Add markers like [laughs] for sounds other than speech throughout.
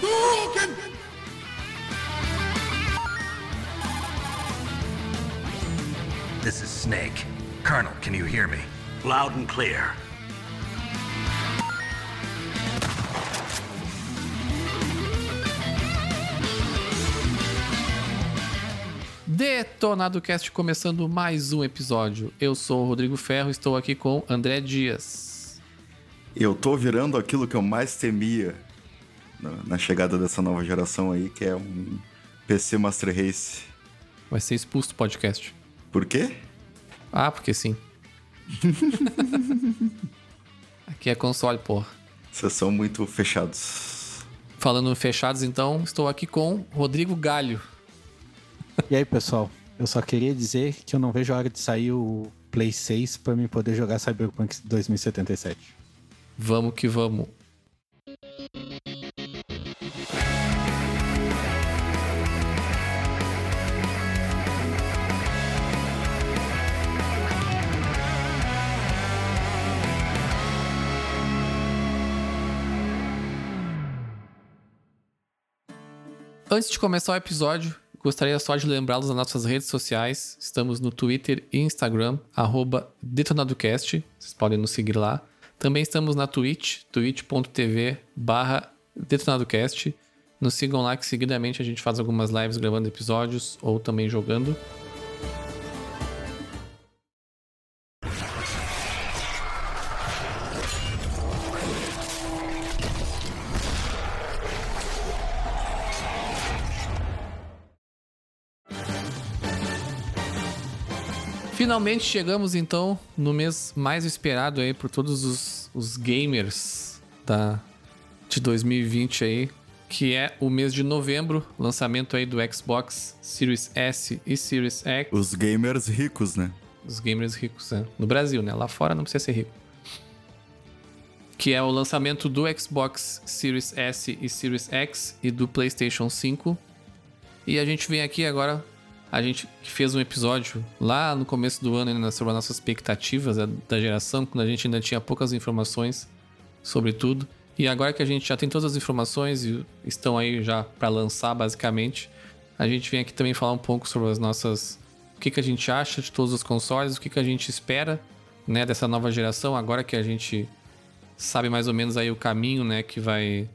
Hadouken! This is Snake. Colonel, can you hear me? Loud and clear. Detonado Cast começando mais um episódio. Eu sou o Rodrigo Ferro, estou aqui com André Dias. Eu tô virando aquilo que eu mais temia na, chegada dessa nova geração aí, que é um PC Master Race. Vai ser expulso do podcast. Por quê? Ah, porque sim. [laughs] aqui é console, porra. Vocês são muito fechados. Falando fechados, então, estou aqui com Rodrigo Galho. E aí, pessoal? Eu só queria dizer que eu não vejo a hora de sair o Play 6 para mim poder jogar Cyberpunk 2077. Vamos que vamos. Antes de começar o episódio, gostaria só de lembrá-los das nossas redes sociais. Estamos no Twitter e Instagram, DetonadoCast. Vocês podem nos seguir lá. Também estamos na Twitch, twitch.tv DetonadoCast. Nos sigam lá que seguidamente a gente faz algumas lives gravando episódios ou também jogando. Finalmente chegamos então no mês mais esperado aí por todos os, os gamers da, de 2020 aí, que é o mês de novembro, lançamento aí do Xbox Series S e Series X. Os gamers ricos, né? Os gamers ricos, né? No Brasil, né? Lá fora não precisa ser rico. Que é o lançamento do Xbox Series S e Series X e do PlayStation 5. E a gente vem aqui agora a gente fez um episódio lá no começo do ano sobre as nossas expectativas da geração, quando a gente ainda tinha poucas informações sobre tudo. E agora que a gente já tem todas as informações e estão aí já para lançar basicamente, a gente vem aqui também falar um pouco sobre as nossas o que, que a gente acha de todos os consoles, o que, que a gente espera, né, dessa nova geração, agora que a gente sabe mais ou menos aí o caminho, né, que vai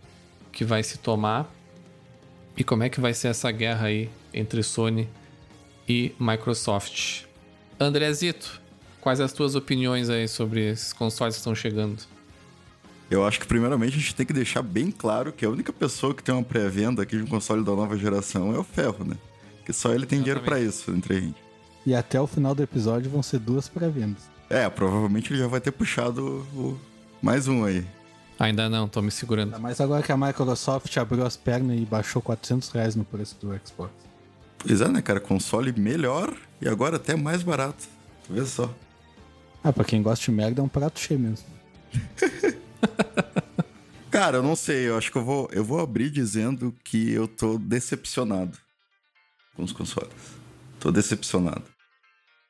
que vai se tomar. E como é que vai ser essa guerra aí entre Sony e Microsoft. Andrezito, quais as tuas opiniões aí sobre esses consoles que estão chegando? Eu acho que primeiramente a gente tem que deixar bem claro que a única pessoa que tem uma pré-venda aqui de um console da nova geração é o Ferro, né? Que só ele tem dinheiro para isso entre a gente. E até o final do episódio vão ser duas pré-vendas. É, provavelmente ele já vai ter puxado o... mais um aí. Ainda não, tô me segurando. Mas agora que a Microsoft abriu as pernas e baixou 400 reais no preço do Xbox. Pois é, né, cara? Console melhor e agora até mais barato. Vê só. Ah, pra quem gosta de merda é um prato cheio mesmo. [laughs] cara, eu não sei. Eu acho que eu vou, eu vou abrir dizendo que eu tô decepcionado com os consoles. Tô decepcionado.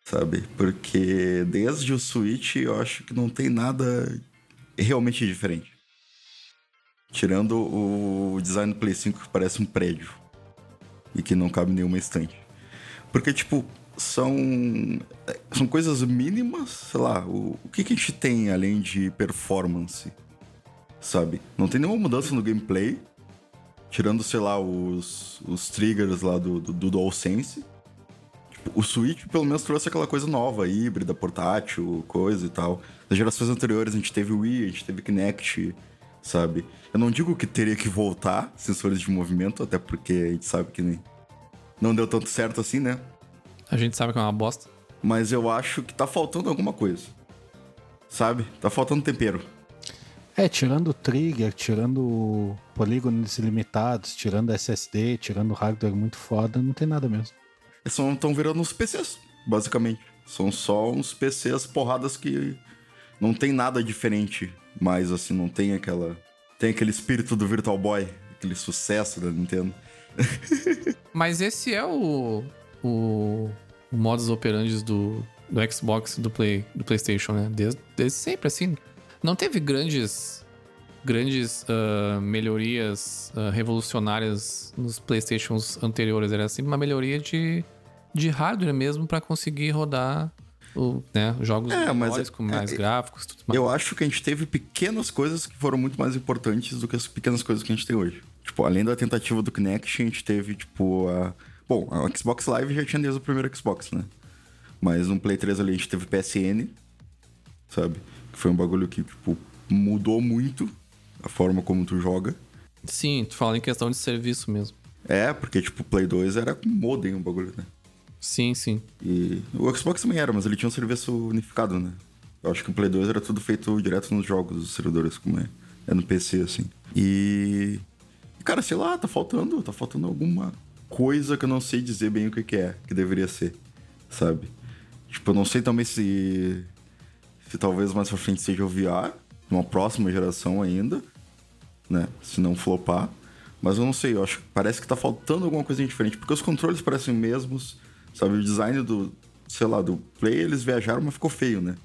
Sabe? Porque desde o Switch eu acho que não tem nada realmente diferente. Tirando o design do Play 5 que parece um prédio e que não cabe nenhuma estante. Porque, tipo, são, são coisas mínimas, sei lá, o, o que, que a gente tem além de performance, sabe? Não tem nenhuma mudança no gameplay, tirando, sei lá, os, os triggers lá do, do, do DualSense. Tipo, o Switch, pelo menos, trouxe aquela coisa nova, híbrida, portátil, coisa e tal. Nas gerações anteriores a gente teve o Wii, a gente teve Kinect, sabe? Eu não digo que teria que voltar sensores de movimento, até porque a gente sabe que nem... não deu tanto certo assim, né? A gente sabe que é uma bosta. Mas eu acho que tá faltando alguma coisa. Sabe? Tá faltando tempero. É, tirando o trigger, tirando polígonos ilimitados, tirando SSD, tirando hardware muito foda, não tem nada mesmo. Estão virando uns PCs, basicamente. São só uns PCs porradas que não tem nada diferente mais, assim, não tem aquela. Tem aquele espírito do Virtual Boy, aquele sucesso da Nintendo. [laughs] Mas esse é o. o, o modus operandi do, do Xbox do, Play, do PlayStation, né? Desde, desde sempre, assim. Não teve grandes grandes uh, melhorias uh, revolucionárias nos PlayStations anteriores. Era sempre uma melhoria de, de hardware mesmo para conseguir rodar o, né, jogos É, melhores, é- com mais é- gráficos tudo mais. Eu acho que a gente teve pequenas coisas que foram muito mais importantes do que as pequenas coisas que a gente tem hoje. Tipo, além da tentativa do Kinect, a gente teve, tipo, a. Bom, a Xbox Live já tinha desde o primeiro Xbox, né? Mas no Play 3 ali a gente teve PSN, sabe? Que foi um bagulho que, tipo, mudou muito a forma como tu joga. Sim, tu fala em questão de serviço mesmo. É, porque, tipo, o Play 2 era com modem o bagulho, né? Sim, sim. E o Xbox também era, mas ele tinha um serviço unificado, né? Eu acho que o Play 2 era tudo feito direto nos jogos, os servidores, como é, é no PC, assim. E. Cara, sei lá, tá faltando, tá faltando alguma coisa que eu não sei dizer bem o que, que é, que deveria ser, sabe? Tipo, eu não sei também se. Se talvez mais pra frente seja o VR, uma próxima geração ainda, né? Se não flopar. Mas eu não sei, eu acho parece que tá faltando alguma coisa diferente, porque os controles parecem os mesmos, sabe? O design do, sei lá, do Play, eles viajaram, mas ficou feio, né?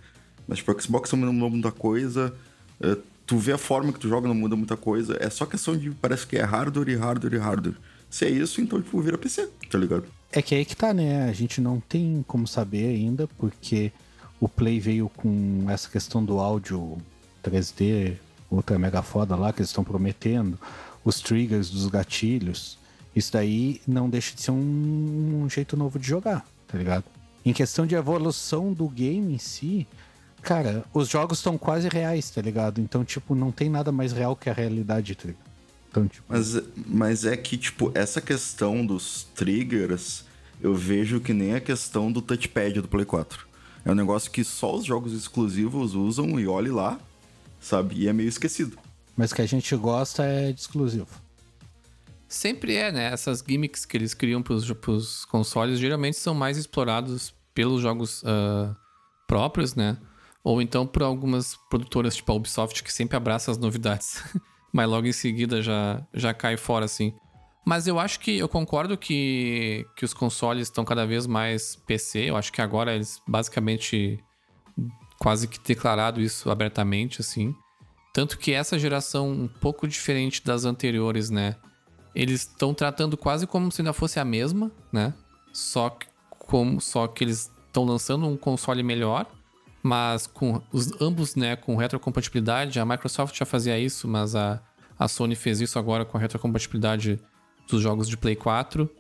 Mas, tipo, o Xbox não mudou muita coisa. é, tu vê a forma que tu joga, não muda muita coisa. É só questão de, parece que é hardware e hardware e hardware. Se é isso, então, tipo, vira PC, tá ligado? É que aí que tá, né? A gente não tem como saber ainda, porque o Play veio com essa questão do áudio 3D, outra mega foda lá, que eles estão prometendo, os triggers dos gatilhos. Isso daí não deixa de ser um, um jeito novo de jogar, tá ligado? Em questão de evolução do game em si, cara, os jogos estão quase reais, tá ligado? Então, tipo, não tem nada mais real que a realidade, tá ligado? Então, tipo, Mas, mas é que, tipo, essa questão dos triggers, eu vejo que nem a questão do touchpad do Play 4. É um negócio que só os jogos exclusivos usam e olhe lá, sabe? E é meio esquecido. mas que a gente gosta é de exclusivo. Sempre é, né? Essas gimmicks que eles criam pros, pros consoles geralmente são mais explorados pelos jogos ah, próprios, né? Ou então por algumas produtoras, tipo a Ubisoft, que sempre abraça as novidades. [laughs] Mas logo em seguida já, já cai fora, assim. Mas eu acho que eu concordo que, que os consoles estão cada vez mais PC. Eu acho que agora eles basicamente quase que declarado isso abertamente, assim. Tanto que essa geração, um pouco diferente das anteriores, né? Eles estão tratando quase como se ainda fosse a mesma, né? Só que, como, só que eles estão lançando um console melhor, mas com os ambos, né, com retrocompatibilidade. A Microsoft já fazia isso, mas a, a Sony fez isso agora com a retrocompatibilidade dos jogos de Play 4.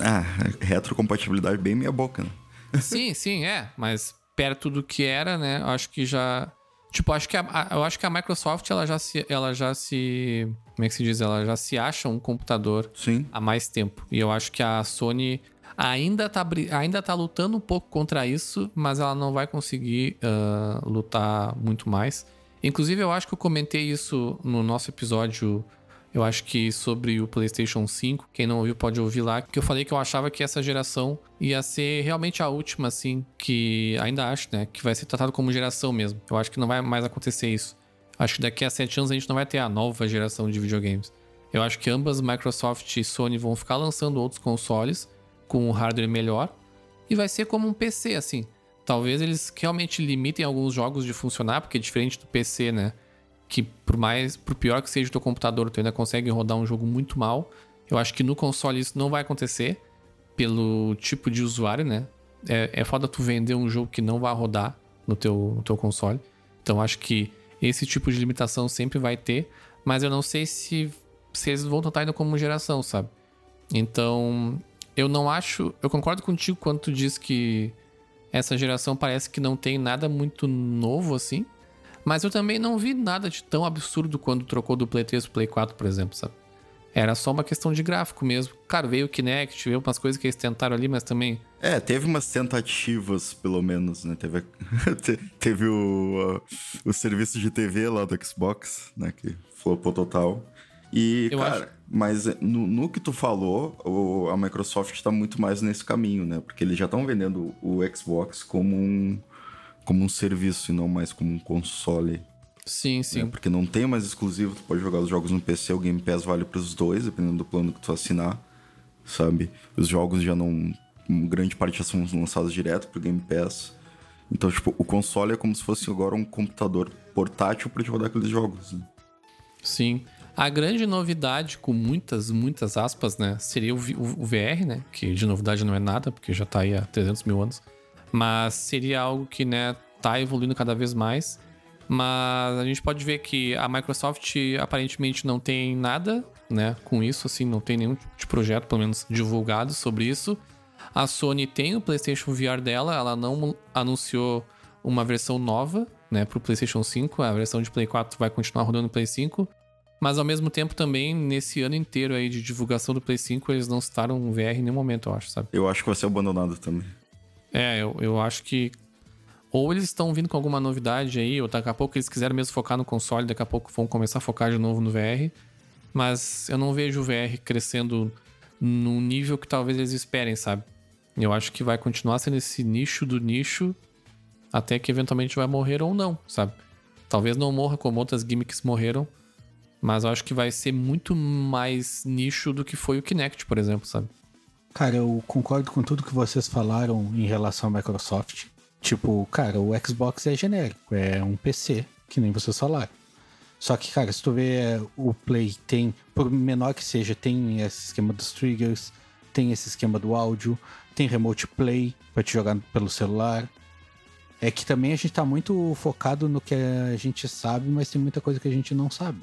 Ah, [laughs] retrocompatibilidade bem meia boca, né? [laughs] Sim, sim, é, mas perto do que era, né? Acho que já Tipo, acho que a, a- eu acho que a Microsoft ela já se ela já se como é que se diz? Ela já se acha um computador Sim. há mais tempo. E eu acho que a Sony ainda tá, ainda tá lutando um pouco contra isso, mas ela não vai conseguir ah, lutar muito mais. Inclusive, eu acho que eu comentei isso no nosso episódio, eu acho que sobre o PlayStation 5. Quem não ouviu pode ouvir lá, que eu falei que eu achava que essa geração ia ser realmente a última, assim, que ainda acho, né? Que vai ser tratado como geração mesmo. Eu acho que não vai mais acontecer isso. Acho que daqui a sete anos a gente não vai ter a nova geração de videogames. Eu acho que ambas, Microsoft e Sony, vão ficar lançando outros consoles com um hardware melhor e vai ser como um PC, assim. Talvez eles realmente limitem alguns jogos de funcionar, porque é diferente do PC, né? Que por mais, por pior que seja o teu computador, tu ainda consegue rodar um jogo muito mal. Eu acho que no console isso não vai acontecer pelo tipo de usuário, né? É, é foda tu vender um jogo que não vai rodar no teu, no teu console. Então acho que esse tipo de limitação sempre vai ter, mas eu não sei se, se eles vão tentar indo como geração, sabe? Então, eu não acho. Eu concordo contigo quando tu diz que essa geração parece que não tem nada muito novo assim. Mas eu também não vi nada de tão absurdo quando trocou do Play 3 pro Play 4, por exemplo, sabe? Era só uma questão de gráfico mesmo. Claro, veio o Kinect, veio umas coisas que eles tentaram ali, mas também. É, teve umas tentativas, pelo menos, né? Teve, [laughs] teve o, a- o serviço de TV lá do Xbox, né? Que flopou total. E, Eu cara, acho- mas no, no que tu falou, o- a Microsoft tá muito mais nesse caminho, né? Porque eles já estão vendendo o Xbox como um, como um serviço e não mais como um console. Sim, né? sim. Porque não tem mais exclusivo, tu pode jogar os jogos no PC, o Game Pass vale pros dois, dependendo do plano que tu assinar, sabe? Os jogos já não. Grande parte já são lançados direto pro Game Pass. Então, tipo, o console é como se fosse agora um computador portátil te rodar aqueles jogos. Né? Sim. A grande novidade, com muitas, muitas aspas, né? Seria o, o, o VR, né? Que de novidade não é nada, porque já tá aí há 300 mil anos. Mas seria algo que, né, tá evoluindo cada vez mais. Mas a gente pode ver que a Microsoft aparentemente não tem nada, né, com isso, assim, não tem nenhum tipo de projeto, pelo menos divulgado sobre isso. A Sony tem o PlayStation VR dela, ela não anunciou uma versão nova, né, pro PlayStation 5, a versão de Play 4 vai continuar rodando no Play 5. Mas ao mesmo tempo também, nesse ano inteiro aí de divulgação do Play 5, eles não citaram um VR em nenhum momento, eu acho, sabe? Eu acho que vai ser abandonado também. É, eu, eu acho que. Ou eles estão vindo com alguma novidade aí, ou daqui a pouco eles quiseram mesmo focar no console, daqui a pouco vão começar a focar de novo no VR. Mas eu não vejo o VR crescendo num nível que talvez eles esperem, sabe? Eu acho que vai continuar sendo esse nicho do nicho até que eventualmente vai morrer ou não, sabe? Talvez não morra como outras gimmicks morreram, mas eu acho que vai ser muito mais nicho do que foi o Kinect, por exemplo, sabe? Cara, eu concordo com tudo que vocês falaram em relação à Microsoft. Tipo, cara, o Xbox é genérico, é um PC, que nem vocês falaram. Só que, cara, se tu vê o Play tem, por menor que seja, tem esse esquema dos triggers, tem esse esquema do áudio, tem remote play pra te jogar pelo celular. É que também a gente tá muito focado no que a gente sabe, mas tem muita coisa que a gente não sabe.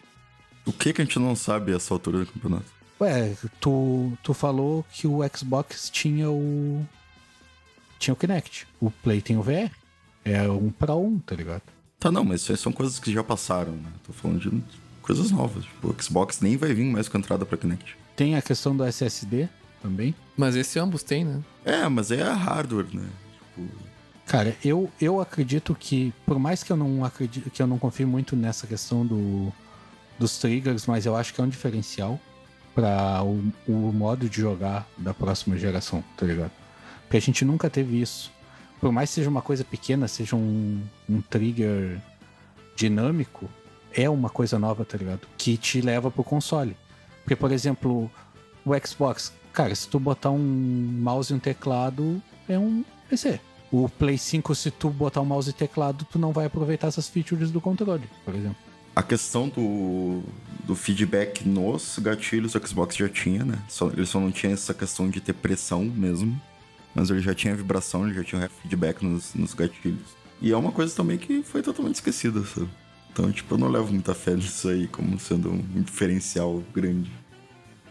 O que que a gente não sabe a essa altura do campeonato? Ué, tu, tu falou que o Xbox tinha o. Tinha o Kinect. O Play tem o VR. É um pra um, tá ligado? Tá, não, mas isso aí são coisas que já passaram, né? Tô falando de coisas novas. Tipo, o Xbox nem vai vir mais com entrada pra Kinect. Tem a questão do SSD também. Mas esse ambos tem, né? É, mas é hardware, né? Tipo, Cara, eu, eu acredito que, por mais que eu não acredito, que eu não confie muito nessa questão do, dos triggers, mas eu acho que é um diferencial para o, o modo de jogar da próxima geração, tá ligado? Porque a gente nunca teve isso. Por mais que seja uma coisa pequena, seja um, um trigger dinâmico, é uma coisa nova, tá ligado? Que te leva pro console. Porque, por exemplo, o Xbox, cara, se tu botar um mouse e um teclado, é um PC. O Play 5, se tu botar um mouse e teclado, tu não vai aproveitar essas features do controle, por exemplo. a questão do, do feedback nos gatilhos, o Xbox já tinha, né? Só, ele só não tinha essa questão de ter pressão mesmo. Mas ele já tinha vibração, ele já tinha feedback nos, nos gatilhos. E é uma coisa também que foi totalmente esquecida, sabe? Então, tipo, eu não levo muita fé nisso aí como sendo um diferencial grande.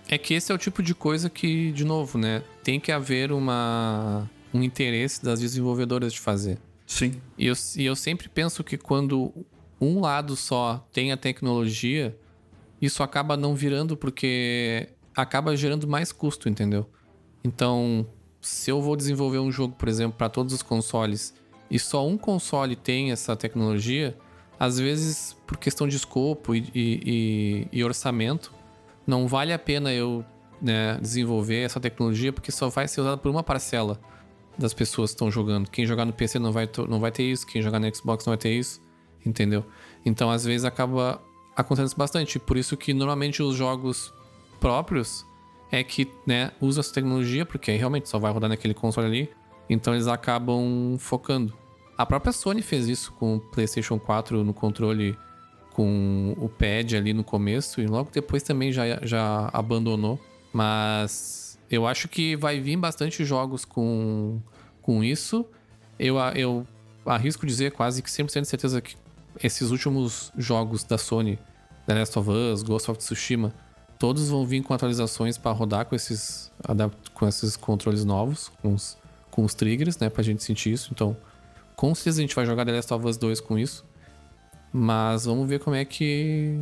É que esse é o tipo de coisa que, de novo, né? Tem que haver uma, um interesse das desenvolvedoras de fazer. Sim. E eu, e eu sempre penso que quando um lado só tem a tecnologia, isso acaba não virando porque acaba gerando mais custo, entendeu? Então, se eu vou desenvolver um jogo, por exemplo, para todos os consoles e só um console tem essa tecnologia, às vezes, por questão de escopo e, e- e- e orçamento, não vale a pena eu né, desenvolver essa tecnologia porque só vai ser usada por uma parcela das pessoas que estão jogando. Quem jogar no PC não vai, não vai ter isso, quem jogar no Xbox não vai ter isso, entendeu? Então, às vezes, acaba acontecendo bastante. Por isso que, normalmente, os jogos próprios é que, né, usam essa tecnologia, porque aí realmente só vai rodar naquele console ali. Então, eles acabam focando. A própria Sony fez isso com o PlayStation 4 no controle com o pad ali no começo e logo depois também já, já abandonou. Mas eu acho que vai vir bastante jogos com, com isso. Eu, eu arrisco dizer quase que 100% de certeza que esses últimos jogos da Sony, The Last of Us, Ghost of Tsushima, todos vão vir com atualizações para rodar com esses, com esses controles novos, com os, com os triggers, né, pra gente sentir isso. Então, com certeza a gente vai jogar The Last of Us 2 com isso. Mas vamos ver como é que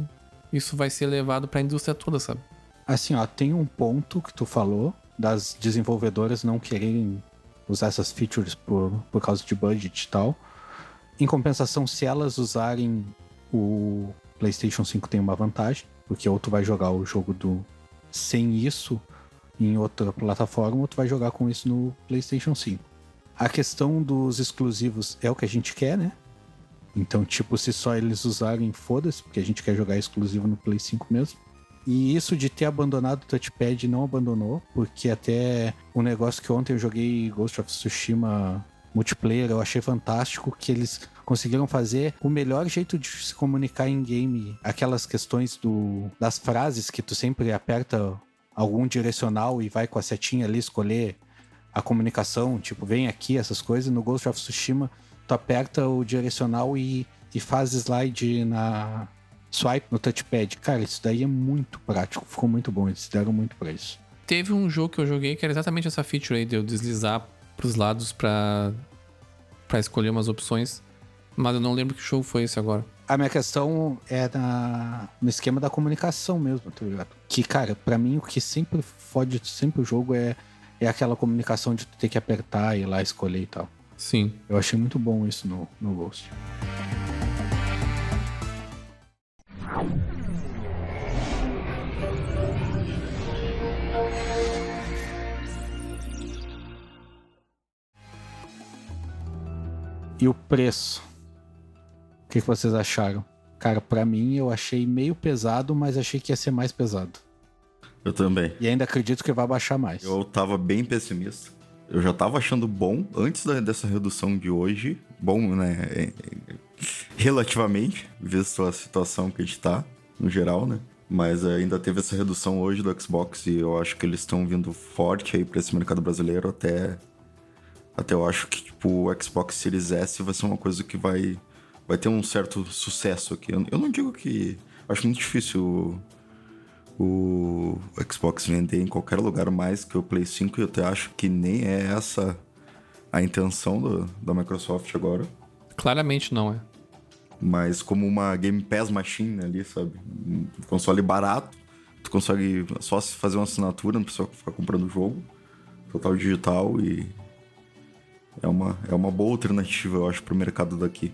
isso vai ser levado pra indústria toda, sabe? Assim, ó, tem um ponto que tu falou das desenvolvedoras não quererem usar essas features por, por causa de budget e tal. Em compensação, se elas usarem o PlayStation 5 tem uma vantagem, porque ou tu vai jogar o jogo do sem isso em outra plataforma, ou tu vai jogar com isso no PlayStation 5. A questão dos exclusivos é o que a gente quer, né? Então, tipo, se só eles usarem, foda-se, porque a gente quer jogar exclusivo no Play 5 mesmo. E isso de ter abandonado o touchpad não abandonou, porque até o negócio que ontem eu joguei Ghost of Tsushima multiplayer, eu achei fantástico que eles conseguiram fazer o melhor jeito de se comunicar em game. Aquelas questões do, das frases que tu sempre aperta algum direcional e vai com a setinha ali escolher a comunicação, tipo, vem aqui, essas coisas. No Ghost of Tsushima, tu aperta o direcional e, e faz slide na swipe no touchpad. Cara, isso daí é muito prático, ficou muito bom, eles deram muito pra isso. Teve um jogo que eu joguei que era exatamente essa feature aí de eu deslizar pros lados pra, pra escolher umas opções. Mas eu não lembro que jogo foi esse agora. A minha questão é na, no esquema da comunicação mesmo, tá ligado? Que, cara, pra mim o que sempre fode sempre o jogo é, é aquela comunicação de tu ter que apertar e ir lá escolher e tal. Sim. Eu achei muito bom isso no, no Ghost. E o preço? O que, que vocês acharam? Cara, pra mim eu achei meio pesado, mas achei que ia ser mais pesado. Eu também. E ainda acredito que vai baixar mais. Eu tava bem pessimista. Eu já tava achando bom antes da- dessa redução de hoje. Bom, né? é- é- Relativamente, visto a situação que a gente tá, no geral, né? Mas ainda teve essa redução hoje do Xbox e eu acho que eles estão vindo forte aí pra esse mercado brasileiro até. Até eu acho que, tipo, o Xbox Series S vai ser uma coisa que vai, vai ter um certo sucesso aqui. Eu, eu não digo que. Acho muito difícil o Xbox vender em qualquer lugar mais que o Play 5 e eu até acho que nem é essa a intenção do- da Microsoft agora. Claramente não é. Mas como uma Game Pass Machine ali, sabe? Um console barato, tu consegue só se fazer uma assinatura, não precisa ficar comprando o jogo. Total digital e é uma, é uma boa alternativa, eu acho, pro mercado daqui.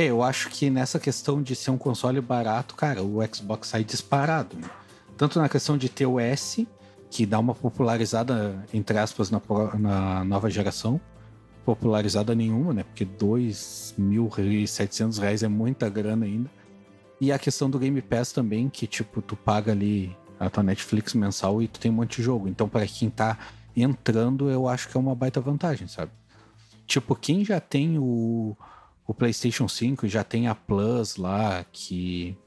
É, eu acho que nessa questão de ser um console barato, cara, o Xbox sai disparado. né? Tanto na questão de ter o S, que dá uma popularizada, entre aspas, na, na nova geração. Popularizada nenhuma, né? Porque 2.700 reais é muita grana ainda. E a questão do Game Pass também, que tipo, tu paga ali a tua Netflix mensal e tu tem um monte de jogo. Então, para quem tá entrando, eu acho que é uma baita vantagem, sabe? Tipo, quem já tem o, o PlayStation 5 já tem a Plus lá, que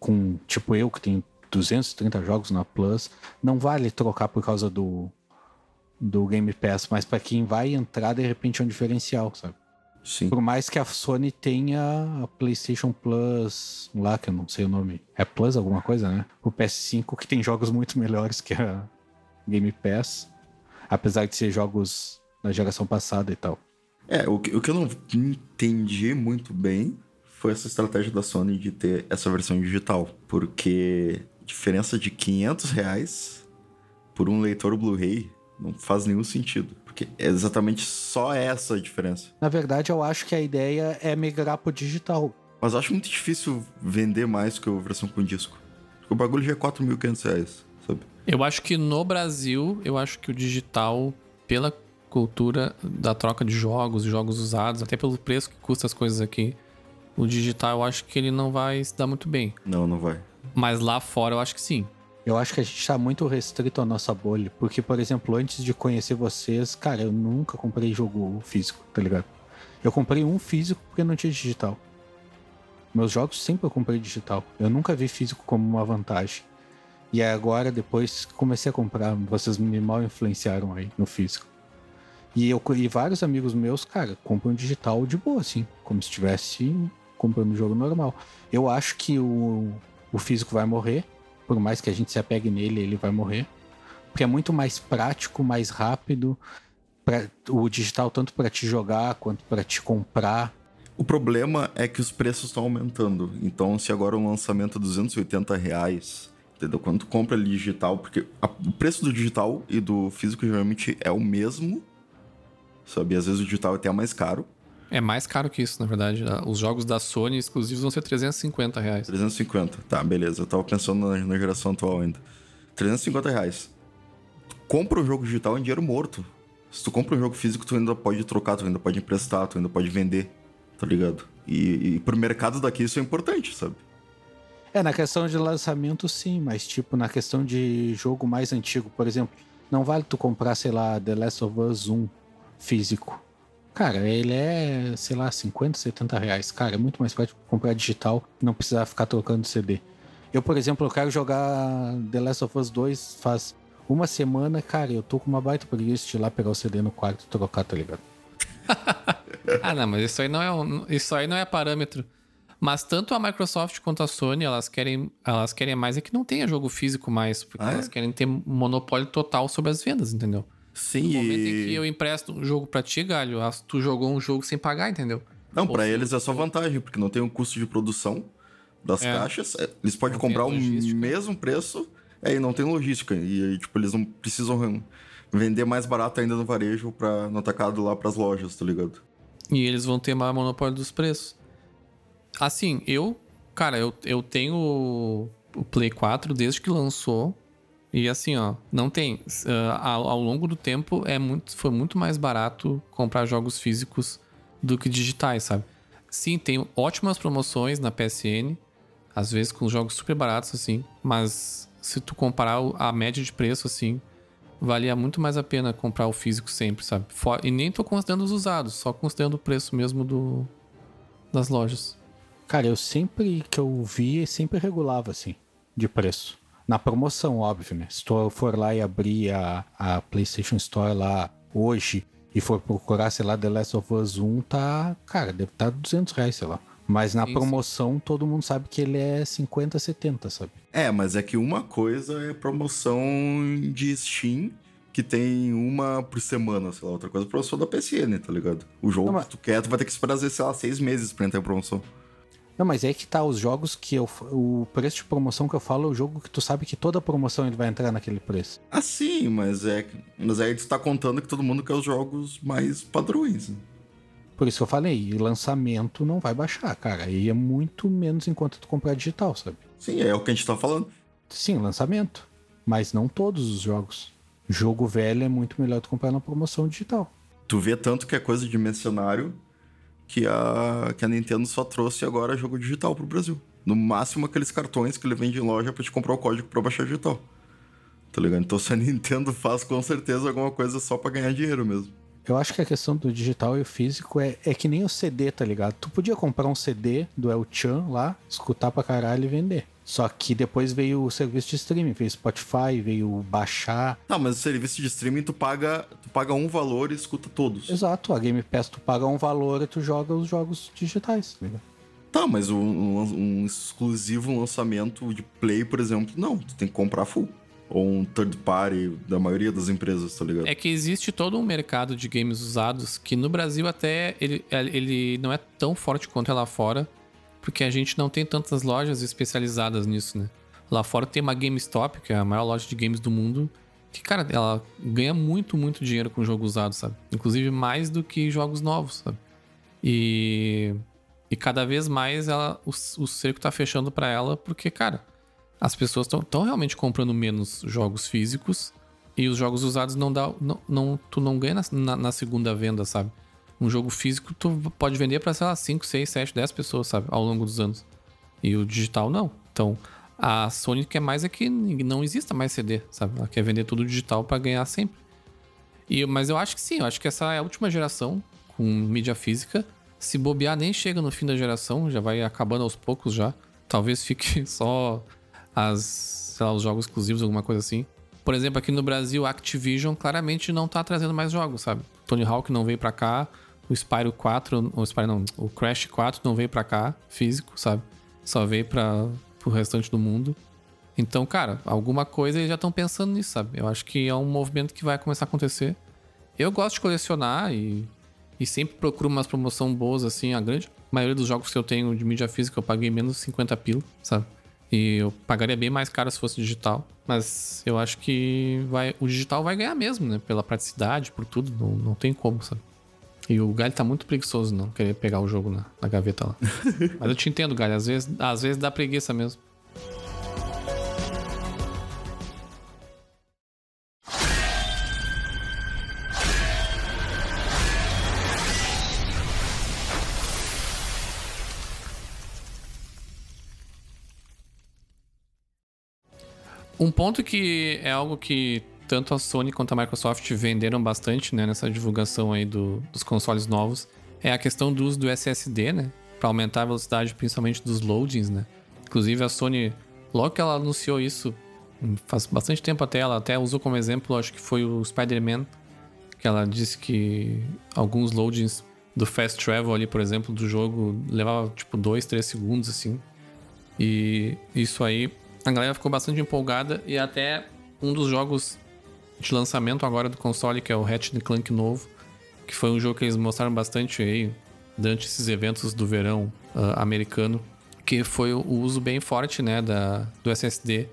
com, tipo, eu que tenho 230 jogos na Plus, não vale trocar por causa do, do Game Pass, mas para quem vai entrar, de repente é um diferencial, sabe? Sim. Por mais que a Sony tenha a PlayStation Plus lá, que eu não sei o nome, é Plus alguma coisa, né? O PS5 que tem jogos muito melhores que a Game Pass, apesar de ser jogos da geração passada e tal. É, o que, o que eu não entendi muito bem foi essa estratégia da Sony de ter essa versão digital. Porque diferença de 500 reais por um leitor Blu-ray não faz nenhum sentido. Porque é exatamente só essa a diferença. Na verdade, eu acho que a ideia é migrar pro digital. Mas eu acho muito difícil vender mais que a versão com disco. Porque o bagulho já é 4.500 reais, sabe? Eu acho que no Brasil, eu acho que o digital, pela cultura da troca de jogos, jogos usados, até pelo preço que custa as coisas aqui, o digital eu acho que ele não vai se dar muito bem. Não, não vai. Mas lá fora eu acho que sim. Eu acho que a gente tá muito restrito à nossa bolha. Porque, por exemplo, antes de conhecer vocês, cara, eu nunca comprei jogo físico, tá ligado? Eu comprei um físico porque não tinha digital. Meus jogos sempre eu comprei digital. Eu nunca vi físico como uma vantagem. E agora, depois que comecei a comprar, vocês me mal influenciaram aí no físico. E, eu, e vários amigos meus, cara, compram digital de boa, assim. Como se estivesse comprando jogo normal. Eu acho que o, o físico vai morrer por mais que a gente se apegue nele, ele vai morrer. Porque é muito mais prático, mais rápido. Pra, o digital, tanto para te jogar quanto para te comprar. O problema é que os preços estão aumentando. Então, se agora um lançamento é 280 reais, entendeu? Quando tu compra digital, porque a- o preço do digital e do físico geralmente é o mesmo, sabe? Às vezes o digital é até mais caro, É mais caro que isso, na verdade. Os jogos da Sony exclusivos vão ser 350 reais. 350. Tá, beleza. Eu tava pensando na, na geração atual ainda. 350 reais. Tu compra o jogo digital em dinheiro morto. Se tu compra um jogo físico, tu ainda pode trocar, tu ainda pode emprestar, tu ainda pode vender, tá ligado? E, e pro mercado daqui isso é importante, sabe? É, na questão de lançamento, sim, mas tipo, na questão de jogo mais antigo, por exemplo, não vale tu comprar, sei lá, The Last of Us 1 físico. Cara, ele é, sei lá, 50, 70 reais. Cara, é muito mais prático comprar digital e não precisar ficar trocando CD. Eu, por exemplo, eu quero jogar The Last of Us 2 faz uma semana, cara, eu tô com uma baita preguiça de ir lá pegar o CD no quarto e trocar, tá ligado? [laughs] ah, não, mas isso aí não é um, isso aí não é parâmetro. Mas tanto a Microsoft quanto a Sony, elas querem, elas querem mais é que não tenha jogo físico mais, porque Ah, é? elas querem ter monopólio total sobre as vendas, entendeu? Sim, No momento em que eu empresto um jogo pra ti, galho, as- tu jogou um jogo sem pagar, entendeu? Não, se- eles é só vantagem, porque não tem o custo de produção das É. caixas. é, Eles podem Não comprar o mesmo preço, é, e não tem logística. E aí, tipo, eles não precisam vender mais barato ainda no varejo pra, no atacado lá pras lojas, tá ligado? E eles vão ter maior monopólio dos preços. Assim, eu, cara, eu, eu tenho o- o Play 4 desde que lançou. E assim, ó, não tem. ah, ao, ao longo do tempo é muito, foi muito mais barato comprar jogos físicos do que digitais, sabe? Sim, tem ótimas promoções na PSN, às vezes com jogos super baratos, assim, mas se tu comparar a média de preço, assim, valia muito mais a pena comprar o físico sempre, sabe? E nem tô considerando os usados, só considerando o preço mesmo do das lojas. Cara, eu sempre que eu vi, sempre regulava, assim, de preço. Na promoção, óbvio, né? Se tu for lá e abrir a, a PlayStation Store lá hoje e for procurar, sei lá, The Last of Us 1, tá, cara, deve estar tá 200 reais, sei lá. Mas na Sim, promoção, todo mundo sabe que ele é 50, 70, sabe? É, mas é que uma coisa é promoção de Steam, que tem uma por semana, sei lá. Outra coisa é promoção da PSN, tá ligado? O jogo Não, mas- que tu quer, tu vai ter que esperar, sei lá, seis meses pra entrar em promoção. Não, mas é aí que tá os jogos que eu. O preço de promoção que eu falo é o jogo que tu sabe que toda promoção ele vai entrar naquele preço. Ah, sim, mas é. Mas aí tu tá contando que todo mundo quer os jogos mais padrões. né? Por isso que eu falei, lançamento não vai baixar, cara. E é muito menos enquanto tu comprar digital, sabe? Sim, é o que a gente tá falando. Sim, lançamento. Mas não todos os jogos. Jogo velho é muito melhor tu comprar na promoção digital. Tu vê tanto que é coisa de mercenário que a, que a Nintendo só trouxe agora jogo digital pro Brasil. No máximo aqueles cartões que ele vende em loja pra te comprar o código pra baixar digital. Tá ligado? Então se a [laughs] Nintendo faz com certeza alguma coisa só pra ganhar dinheiro mesmo. Eu acho que a questão do digital e o físico é, é que nem o CD, tá ligado? Tu podia comprar um CD do El Chan lá, escutar pra caralho e vender. Só que depois veio o serviço de streaming, veio Spotify, veio baixar. Tá, mas o serviço de streaming tu paga, tu paga um valor e escuta todos. Exato, a Game Pass tu paga um valor e tu joga os jogos digitais, tá ligado? Tá, mas um, um- um exclusivo lançamento de Play, por exemplo, não. Tu tem que comprar full. Ou um third party da maioria das empresas, tá ligado? É que existe todo um mercado de games usados que no Brasil até ele, ele não é tão forte quanto é lá fora, porque a gente não tem tantas lojas especializadas nisso, né? Lá fora tem uma GameStop, que é a maior loja de games do mundo, que, cara, ela ganha muito, muito dinheiro com jogo usado, sabe? Inclusive mais do que jogos novos, sabe? E, e cada vez mais ela, o, o cerco tá fechando pra ela, porque, cara, as pessoas estão realmente comprando menos jogos físicos e os jogos usados não dá. Não, não- tu não ganha na, na- na segunda venda, sabe? Um jogo físico tu pode vender pra, sei lá, 5, 6, 7, 10 pessoas, sabe? Ao longo dos anos. E o digital não. Então, a Sony quer mais é que não exista mais CD, sabe? Ela quer vender tudo digital pra ganhar sempre. E, mas eu acho que sim, eu acho que essa é a última geração com mídia física. Se bobear, nem chega no fim da geração, já vai acabando aos poucos já. Talvez fique [laughs] só as, lá, os jogos exclusivos, alguma coisa assim. Por exemplo, aqui no Brasil, Activision claramente não tá trazendo mais jogos, sabe? Tony Hawk não veio pra cá, o Spyro 4, o Spyro não, o Crash 4 não veio pra cá, físico, sabe? Só veio para pro restante do mundo. Então, cara, alguma coisa eles já estão pensando nisso, sabe? Eu acho que é um movimento que vai começar a acontecer. Eu gosto de colecionar e, e sempre procuro umas promoções boas, assim. A grande maioria dos jogos que eu tenho de mídia física eu paguei menos de 50 pila, sabe? E eu pagaria bem mais caro se fosse digital. Mas eu acho que vai, o digital vai ganhar mesmo, né? Pela praticidade, por tudo. Não, não tem como, sabe? E o Galho tá muito preguiçoso, não, querer pegar o jogo na, na gaveta lá. [laughs] Mas eu te entendo, Galho. Às vezes, às vezes dá preguiça mesmo. Um ponto que é algo que tanto a Sony quanto a Microsoft venderam bastante né, nessa divulgação aí do, dos consoles novos é a questão do uso do SSD, né? Para aumentar a velocidade, principalmente dos loadings, né? Inclusive a Sony, logo que ela anunciou isso, faz bastante tempo até, ela até usou como exemplo, acho que foi o Spider-Man, que ela disse que alguns loadings do fast travel ali, por exemplo, do jogo levava tipo 2, 3 segundos assim. E isso aí, a galera ficou bastante empolgada e até um dos jogos de lançamento agora do console, que é o Ratchet Clank novo, que foi um jogo que eles mostraram bastante aí durante esses eventos do verão uh, americano, que foi o uso bem forte, né, da, do SSD,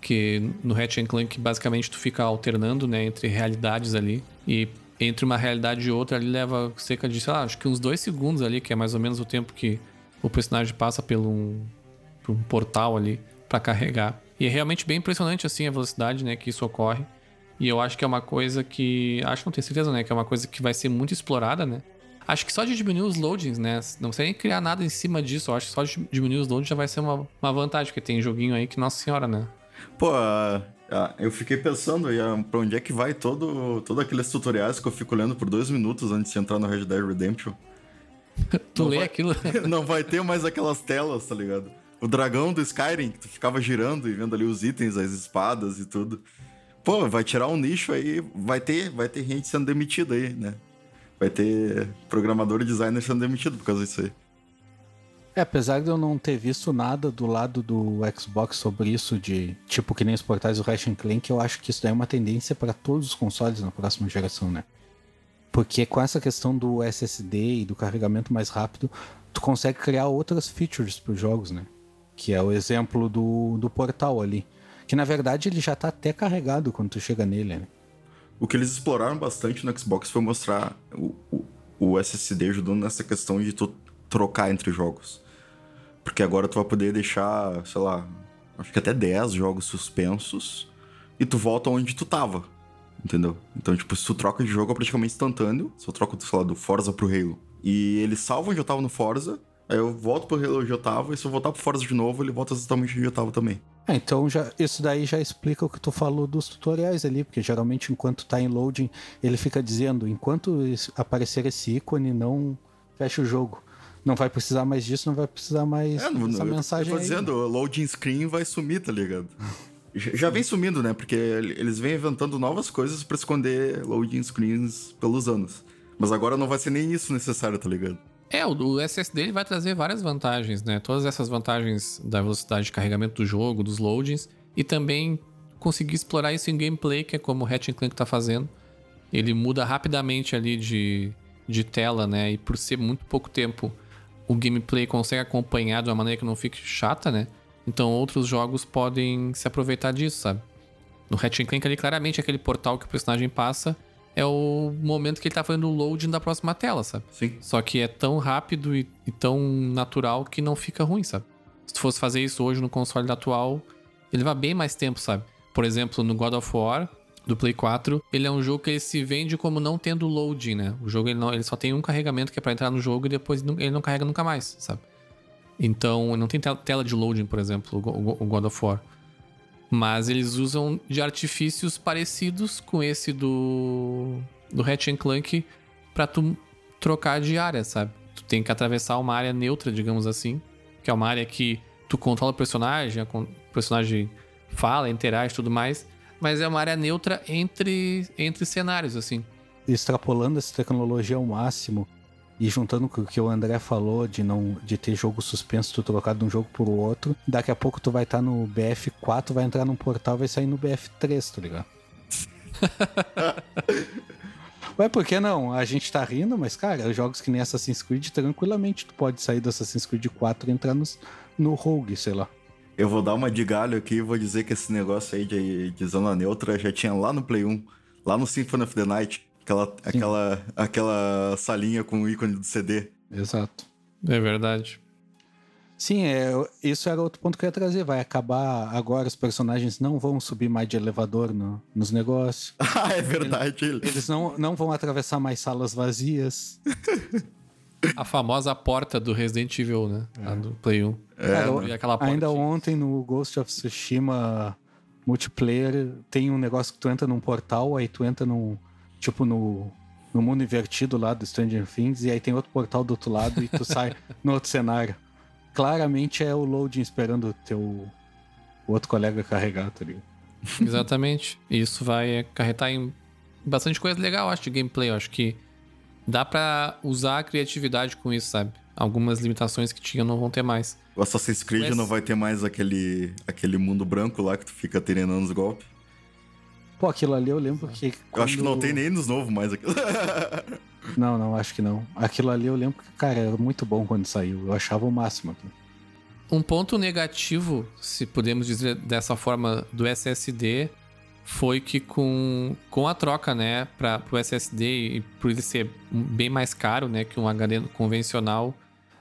que no Ratchet Clank basicamente tu fica alternando, né, entre realidades ali e entre uma realidade e outra ali leva cerca de, sei lá, acho que uns dois segundos ali, que é mais ou menos o tempo que o personagem passa pelo um, por um portal ali para carregar. E é realmente bem impressionante assim a velocidade, né, que isso ocorre. E eu acho que é uma coisa que. Acho que não tenho certeza, né? Que é uma coisa que vai ser muito explorada, né? Acho que só de diminuir os loadings, né? Não precisa nem criar nada em cima disso. Eu acho que só de diminuir os loadings já vai ser uma, uma vantagem, porque tem joguinho aí que, nossa senhora, né? Pô, uh, uh, eu fiquei pensando uh, pra onde é que vai todo, todo aqueles tutoriais que eu fico lendo por dois minutos antes de entrar no Red Dead Redemption. [laughs] tu não lê vai, aquilo. [laughs] não vai ter mais aquelas telas, tá ligado? O dragão do Skyrim, que tu ficava girando e vendo ali os itens, as espadas e tudo. Pô, vai tirar um nicho aí, vai ter, vai ter gente sendo demitida aí, né? Vai ter programador e designer sendo demitido por causa disso aí. É, apesar de eu não ter visto nada do lado do Xbox sobre isso, de tipo que nem os portais do Ratchet Clank, eu acho que isso daí é uma tendência para todos os consoles na próxima geração, né? Porque com essa questão do SSD e do carregamento mais rápido, tu consegue criar outras features para os jogos, né? Que é o exemplo do, do portal ali. Que na verdade ele já tá até carregado quando tu chega nele, né? O que eles exploraram bastante no Xbox foi mostrar o, o, o SSD ajudando nessa questão de tu trocar entre jogos. Porque agora tu vai poder deixar, sei lá, acho que até 10 jogos suspensos e tu volta onde tu tava. Entendeu? Então, tipo, se tu troca de jogo é praticamente instantâneo. Se eu troco, sei lá, do Forza pro Halo. E ele salva onde eu tava no Forza Aí eu volto pro onde eu tava, e se eu voltar pro Forza de novo, ele volta exatamente onde eu tava também. É, então já, isso daí já explica o que tu falou dos tutoriais ali, porque geralmente enquanto tá em loading, ele fica dizendo, enquanto aparecer esse ícone, não fecha o jogo. Não vai precisar mais disso, não vai precisar mais é, não, essa mensagem. Eu tô aí. dizendo, o loading screen vai sumir, tá ligado? [laughs] já vem sumindo, né? Porque eles vêm inventando novas coisas para esconder loading screens pelos anos. Mas agora não vai ser nem isso necessário, tá ligado? É, o SSD ele vai trazer várias vantagens, né? Todas essas vantagens da velocidade de carregamento do jogo, dos loadings, e também conseguir explorar isso em gameplay, que é como o Ratchet Clank tá fazendo. Ele muda rapidamente ali de, de tela, né? E por ser muito pouco tempo, o gameplay consegue acompanhar de uma maneira que não fique chata, né? Então outros jogos podem se aproveitar disso, sabe? No Ratchet Clank ali, claramente, é aquele portal que o personagem passa é o momento que ele tá fazendo o loading da próxima tela, sabe? Sim. Só que é tão rápido e, e, tão natural que não fica ruim, sabe? Se tu fosse fazer isso hoje no console atual, ele vai bem mais tempo, sabe? Por exemplo, no God of War, do Play 4, ele é um jogo que ele se vende como não tendo loading, né? O jogo ele, não, ele só tem um carregamento que é para entrar no jogo e depois ele não carrega nunca mais, sabe? Então, não tem tela de loading, por exemplo, o God of War. Mas eles usam de artifícios parecidos com esse do, do Ratchet Clank pra tu trocar de área, sabe? Tu tem que atravessar uma área neutra, digamos assim, que é uma área que tu controla o personagem, o personagem fala, interage tudo mais, mas é uma área neutra entre, entre cenários, assim. Extrapolando essa tecnologia ao máximo, e juntando com o que o André falou de não de ter jogo suspenso, tu trocar de um jogo por outro, daqui a pouco tu vai estar tá no BF4, vai entrar num portal vai sair no BF3, tá ligado? [laughs] Ué, por que não? A gente tá rindo, mas, cara, jogos que nem Assassin's Creed, tranquilamente tu pode sair do Assassin's Creed 4 e entrar no, no Rogue, sei lá. Eu vou dar uma de galho aqui e vou dizer que esse negócio aí de, de zona neutra já tinha lá no Play 1, lá no Symphony of the Night. Aquela, aquela, aquela salinha com o ícone do CD. Exato. É verdade. Sim, é, isso era outro ponto que eu ia trazer. Vai acabar agora, os personagens não vão subir mais de elevador no, nos negócios. [laughs] ah, é verdade. Eles, eles não, não vão atravessar mais salas vazias. A famosa porta do Resident Evil, né? É. A do Play 1. É, Cara, aquela porta ainda ontem no Ghost of Tsushima multiplayer tem um negócio que tu entra num portal, aí tu entra no. Tipo no. No mundo invertido lá do Stranger Things, e aí tem outro portal do outro lado e tu [laughs] sai no outro cenário. Claramente é o loading esperando o teu o outro colega carregar, tá ligado? [laughs] Exatamente. Isso vai acarretar em bastante coisa legal, acho, de gameplay. Eu acho que dá para usar a criatividade com isso, sabe? Algumas limitações que tinha não vão ter mais. O Assassin's Creed Mas- não vai ter mais aquele, aquele mundo branco lá que tu fica treinando os golpes. Pô, aquilo ali eu lembro que. Eu acho que não quando- tem nem nos novos mais aquilo. [laughs] Não, não, acho que não. Aquilo ali eu lembro que, cara, era muito bom quando saiu. Eu achava o máximo. aquilo. Um ponto negativo, se podemos dizer dessa forma, do SSD foi que com, com a troca, né, para o SSD e por ele ser bem mais caro, né, que um HD convencional,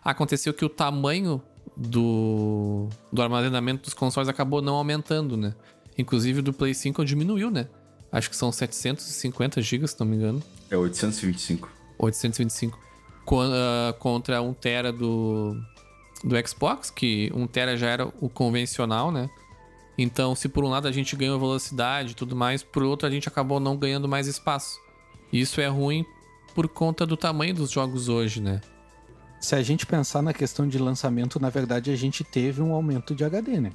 aconteceu que o tamanho do, do armazenamento dos consoles acabou não aumentando, né? Inclusive o do Play 5 diminuiu, né? Acho que são 750 GB, se não me engano. É 825. 825 Quan- ah, contra 1 tera do, do Xbox, que 1 tera já era o convencional, né? Então, se por um lado a gente ganhou velocidade e tudo mais, por outro a gente acabou não ganhando mais espaço. E isso é ruim por conta do tamanho dos jogos hoje, né? Se a gente pensar na questão de lançamento, na verdade a gente teve um aumento de HD, né?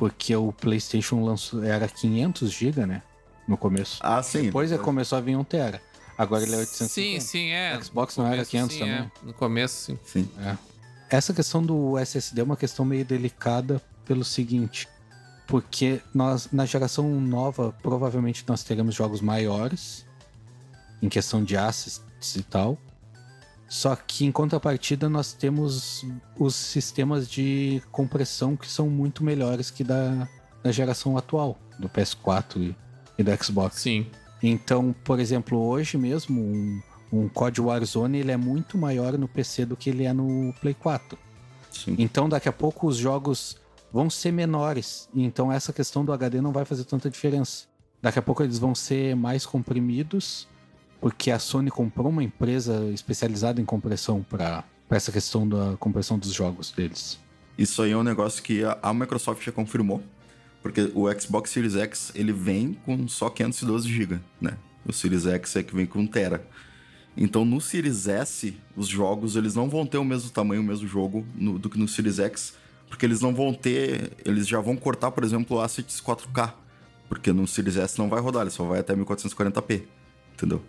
Porque o PlayStation lançou, era 500 GB, né? No começo. Ah, sim. Depois ele começou a vir 1 tera. Agora ele é 850. Sim, sim, é. Xbox No não era começo, 500 sim, também? é. No começo, sim. Sim. É. Essa questão do SSD é uma questão meio delicada pelo seguinte, porque nós na geração nova provavelmente nós teremos jogos maiores em questão de assets e tal. Só que em contrapartida nós temos os sistemas de compressão que são muito melhores que da, da geração atual, do PS4 e, e do Xbox. Sim. Então, por exemplo, hoje mesmo, um, um COD Warzone ele é muito maior no PC do que ele é no Play 4. Sim. Então, daqui a pouco os jogos vão ser menores. Então, essa questão do HD não vai fazer tanta diferença. Daqui a pouco eles vão ser mais comprimidos, porque a Sony comprou uma empresa especializada em compressão para essa questão da compressão dos jogos deles. Isso aí é um negócio que a, Microsoft já confirmou. Porque o Xbox Series X, ele vem com só 512 GB, né? O Series X é que vem com 1 tera. Então, no Series S, os jogos, eles não vão ter o mesmo tamanho, o mesmo jogo no- do que no Series X. Porque eles não vão ter... Eles já vão cortar, por exemplo, assets 4K. Porque no Series S não vai rodar, ele só vai até 1440p. Entendeu?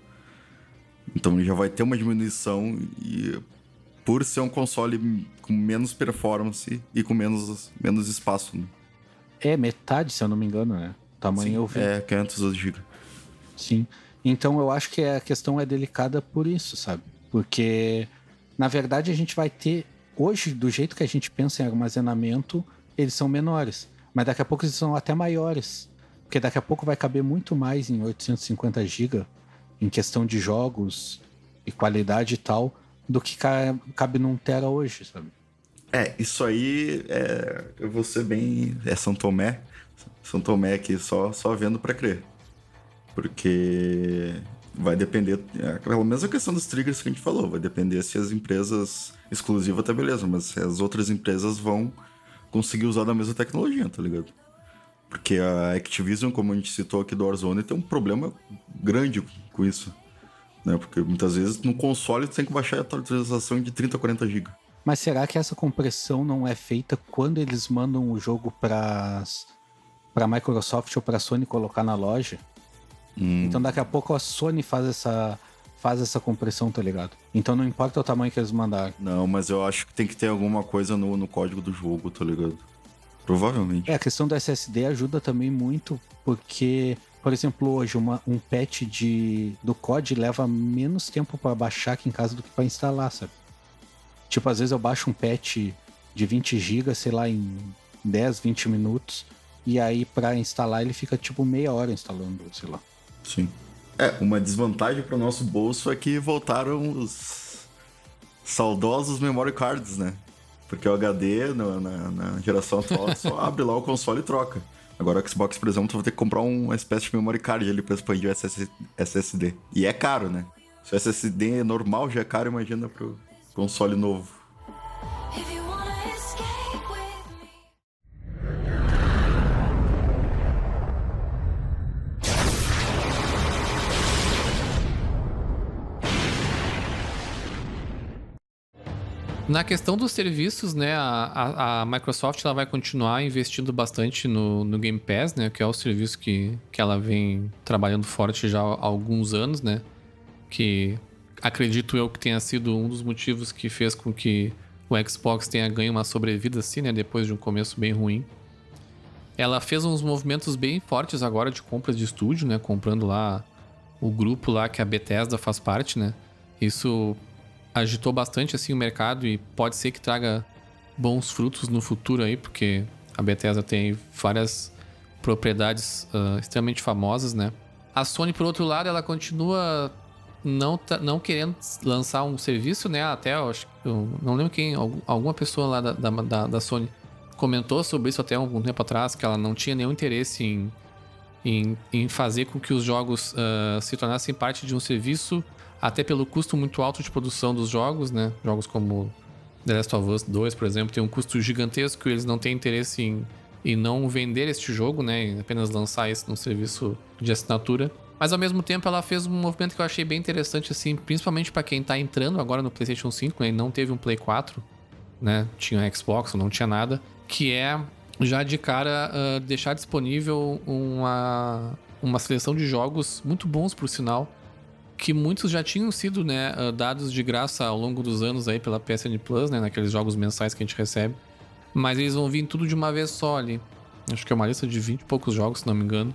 Então, ele já vai ter uma diminuição e por ser um console com menos performance e com menos, menos espaço. Né? É metade, se eu não me engano, né? Tamanho eu vi. É 512 GB. Sim. Então eu acho que a questão é delicada por isso, sabe? Porque, na verdade, a gente vai ter. Hoje, do jeito que a gente pensa em armazenamento, eles são menores. Mas daqui a pouco eles são até maiores. Porque daqui a pouco vai caber muito mais em 850 GB em questão de jogos e qualidade e tal, do que ca- cabe num Tera hoje, sabe? É, isso aí é. Eu vou ser bem. É São Tomé. São Tomé aqui, só, só vendo pra crer. Porque vai depender. É pelo menos a questão dos triggers que a gente falou. Vai depender se as empresas exclusivas tá beleza, mas se as outras empresas vão conseguir usar da mesma tecnologia, tá ligado? Porque a Activision, como a gente citou aqui do Warzone, tem um problema grande com isso. Né? Porque muitas vezes no console tu tem que baixar a atualização de 30 a 40 GB. Mas será que essa compressão não é feita quando eles mandam o jogo para para Microsoft ou para Sony colocar na loja? Então daqui a pouco a Sony faz essa faz essa compressão, tá ligado? Então não importa o tamanho que eles mandaram. Não, mas eu acho que tem que ter alguma coisa no, no código do jogo, tá ligado? Provavelmente. É, a questão do SSD ajuda também muito porque, por exemplo, hoje uma, um patch de do COD leva menos tempo para baixar aqui em casa do que para instalar, sabe? Tipo, às vezes eu baixo um patch de 20 GB, sei lá, em 10, 20 minutos, e aí para instalar ele fica tipo meia hora instalando, sei lá. Sim. É, uma desvantagem para o nosso bolso é que voltaram os saudosos memory cards, né? Porque o HD no- na, na geração atual só [laughs] abre lá o console e troca. Agora o Xbox, por exemplo, tu vai ter que comprar uma espécie de memory card ali pra expandir o SS SSD. E é caro, né? Se o SSD normal já é caro, imagina pro console novo. Na questão dos serviços, né, a, a, Microsoft ela vai continuar investindo bastante no, no Game Pass, né, que é o serviço que, que ela vem trabalhando forte já há alguns anos, né, que acredito eu que tenha sido um dos motivos que fez com que o Xbox tenha ganho uma sobrevida assim, né, depois de um começo bem ruim. Ela fez uns movimentos bem fortes agora de compras de estúdio, né, comprando lá o grupo lá que a Bethesda faz parte, né. Isso agitou bastante assim o mercado e pode ser que traga bons frutos no futuro aí, porque a Bethesda tem várias propriedades uh, extremamente famosas, né? A Sony, por outro lado, ela continua não, não querendo lançar um serviço, né? Até eu, acho, eu não lembro quem, alguma pessoa lá da, da, da, Sony comentou sobre isso até algum tempo atrás, que ela não tinha nenhum interesse em, em, em fazer com que os jogos uh, se tornassem parte de um serviço até pelo custo muito alto de produção dos jogos, né? Jogos como The Last of Us 2, por exemplo, tem um custo gigantesco e eles não têm interesse em, em não vender este jogo, né? Em apenas lançar isso num serviço de assinatura. Mas ao mesmo tempo ela fez um movimento que eu achei bem interessante, assim, principalmente para quem tá entrando agora no PlayStation 5, né? E não teve um Play 4, né? Tinha Xbox, não tinha nada. Que é já de cara uh, deixar disponível uma, uma seleção de jogos muito bons, por sinal que muitos já tinham sido né, ah, dados de graça ao longo dos anos aí pela PSN Plus, né, naqueles jogos mensais que a gente recebe. Mas eles vão vir tudo de uma vez só ali. Acho que é uma lista de 20 e poucos jogos, se não me engano.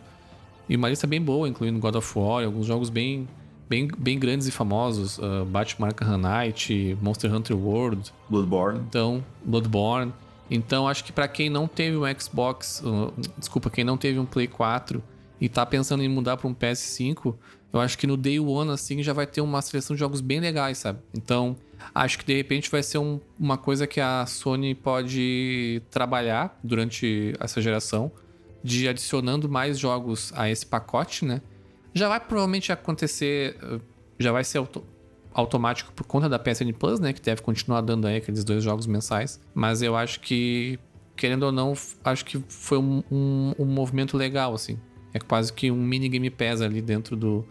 E uma lista bem boa, incluindo God of War, alguns jogos bem, bem, bem grandes e famosos. Uh, Batman Arkham Knight, Monster Hunter World. Bloodborne. Então, Bloodborne. Então, acho que para quem não teve um Xbox, uh, desculpa, quem não teve um Play 4 e tá pensando em mudar para um PS5, eu acho que no Day One, assim, já vai ter uma seleção de jogos bem legais, sabe? Então, acho que de repente vai ser um, uma coisa que a Sony pode trabalhar durante essa geração, de adicionando mais jogos a esse pacote, né? Já vai provavelmente acontecer, eh, já vai ser auto, automático por conta da PSN Plus, né? Que deve continuar dando aí aqueles dois jogos mensais. Mas eu acho que, querendo ou não, acho que foi um, um, um movimento legal, assim. É quase que um minigame PES ali dentro do,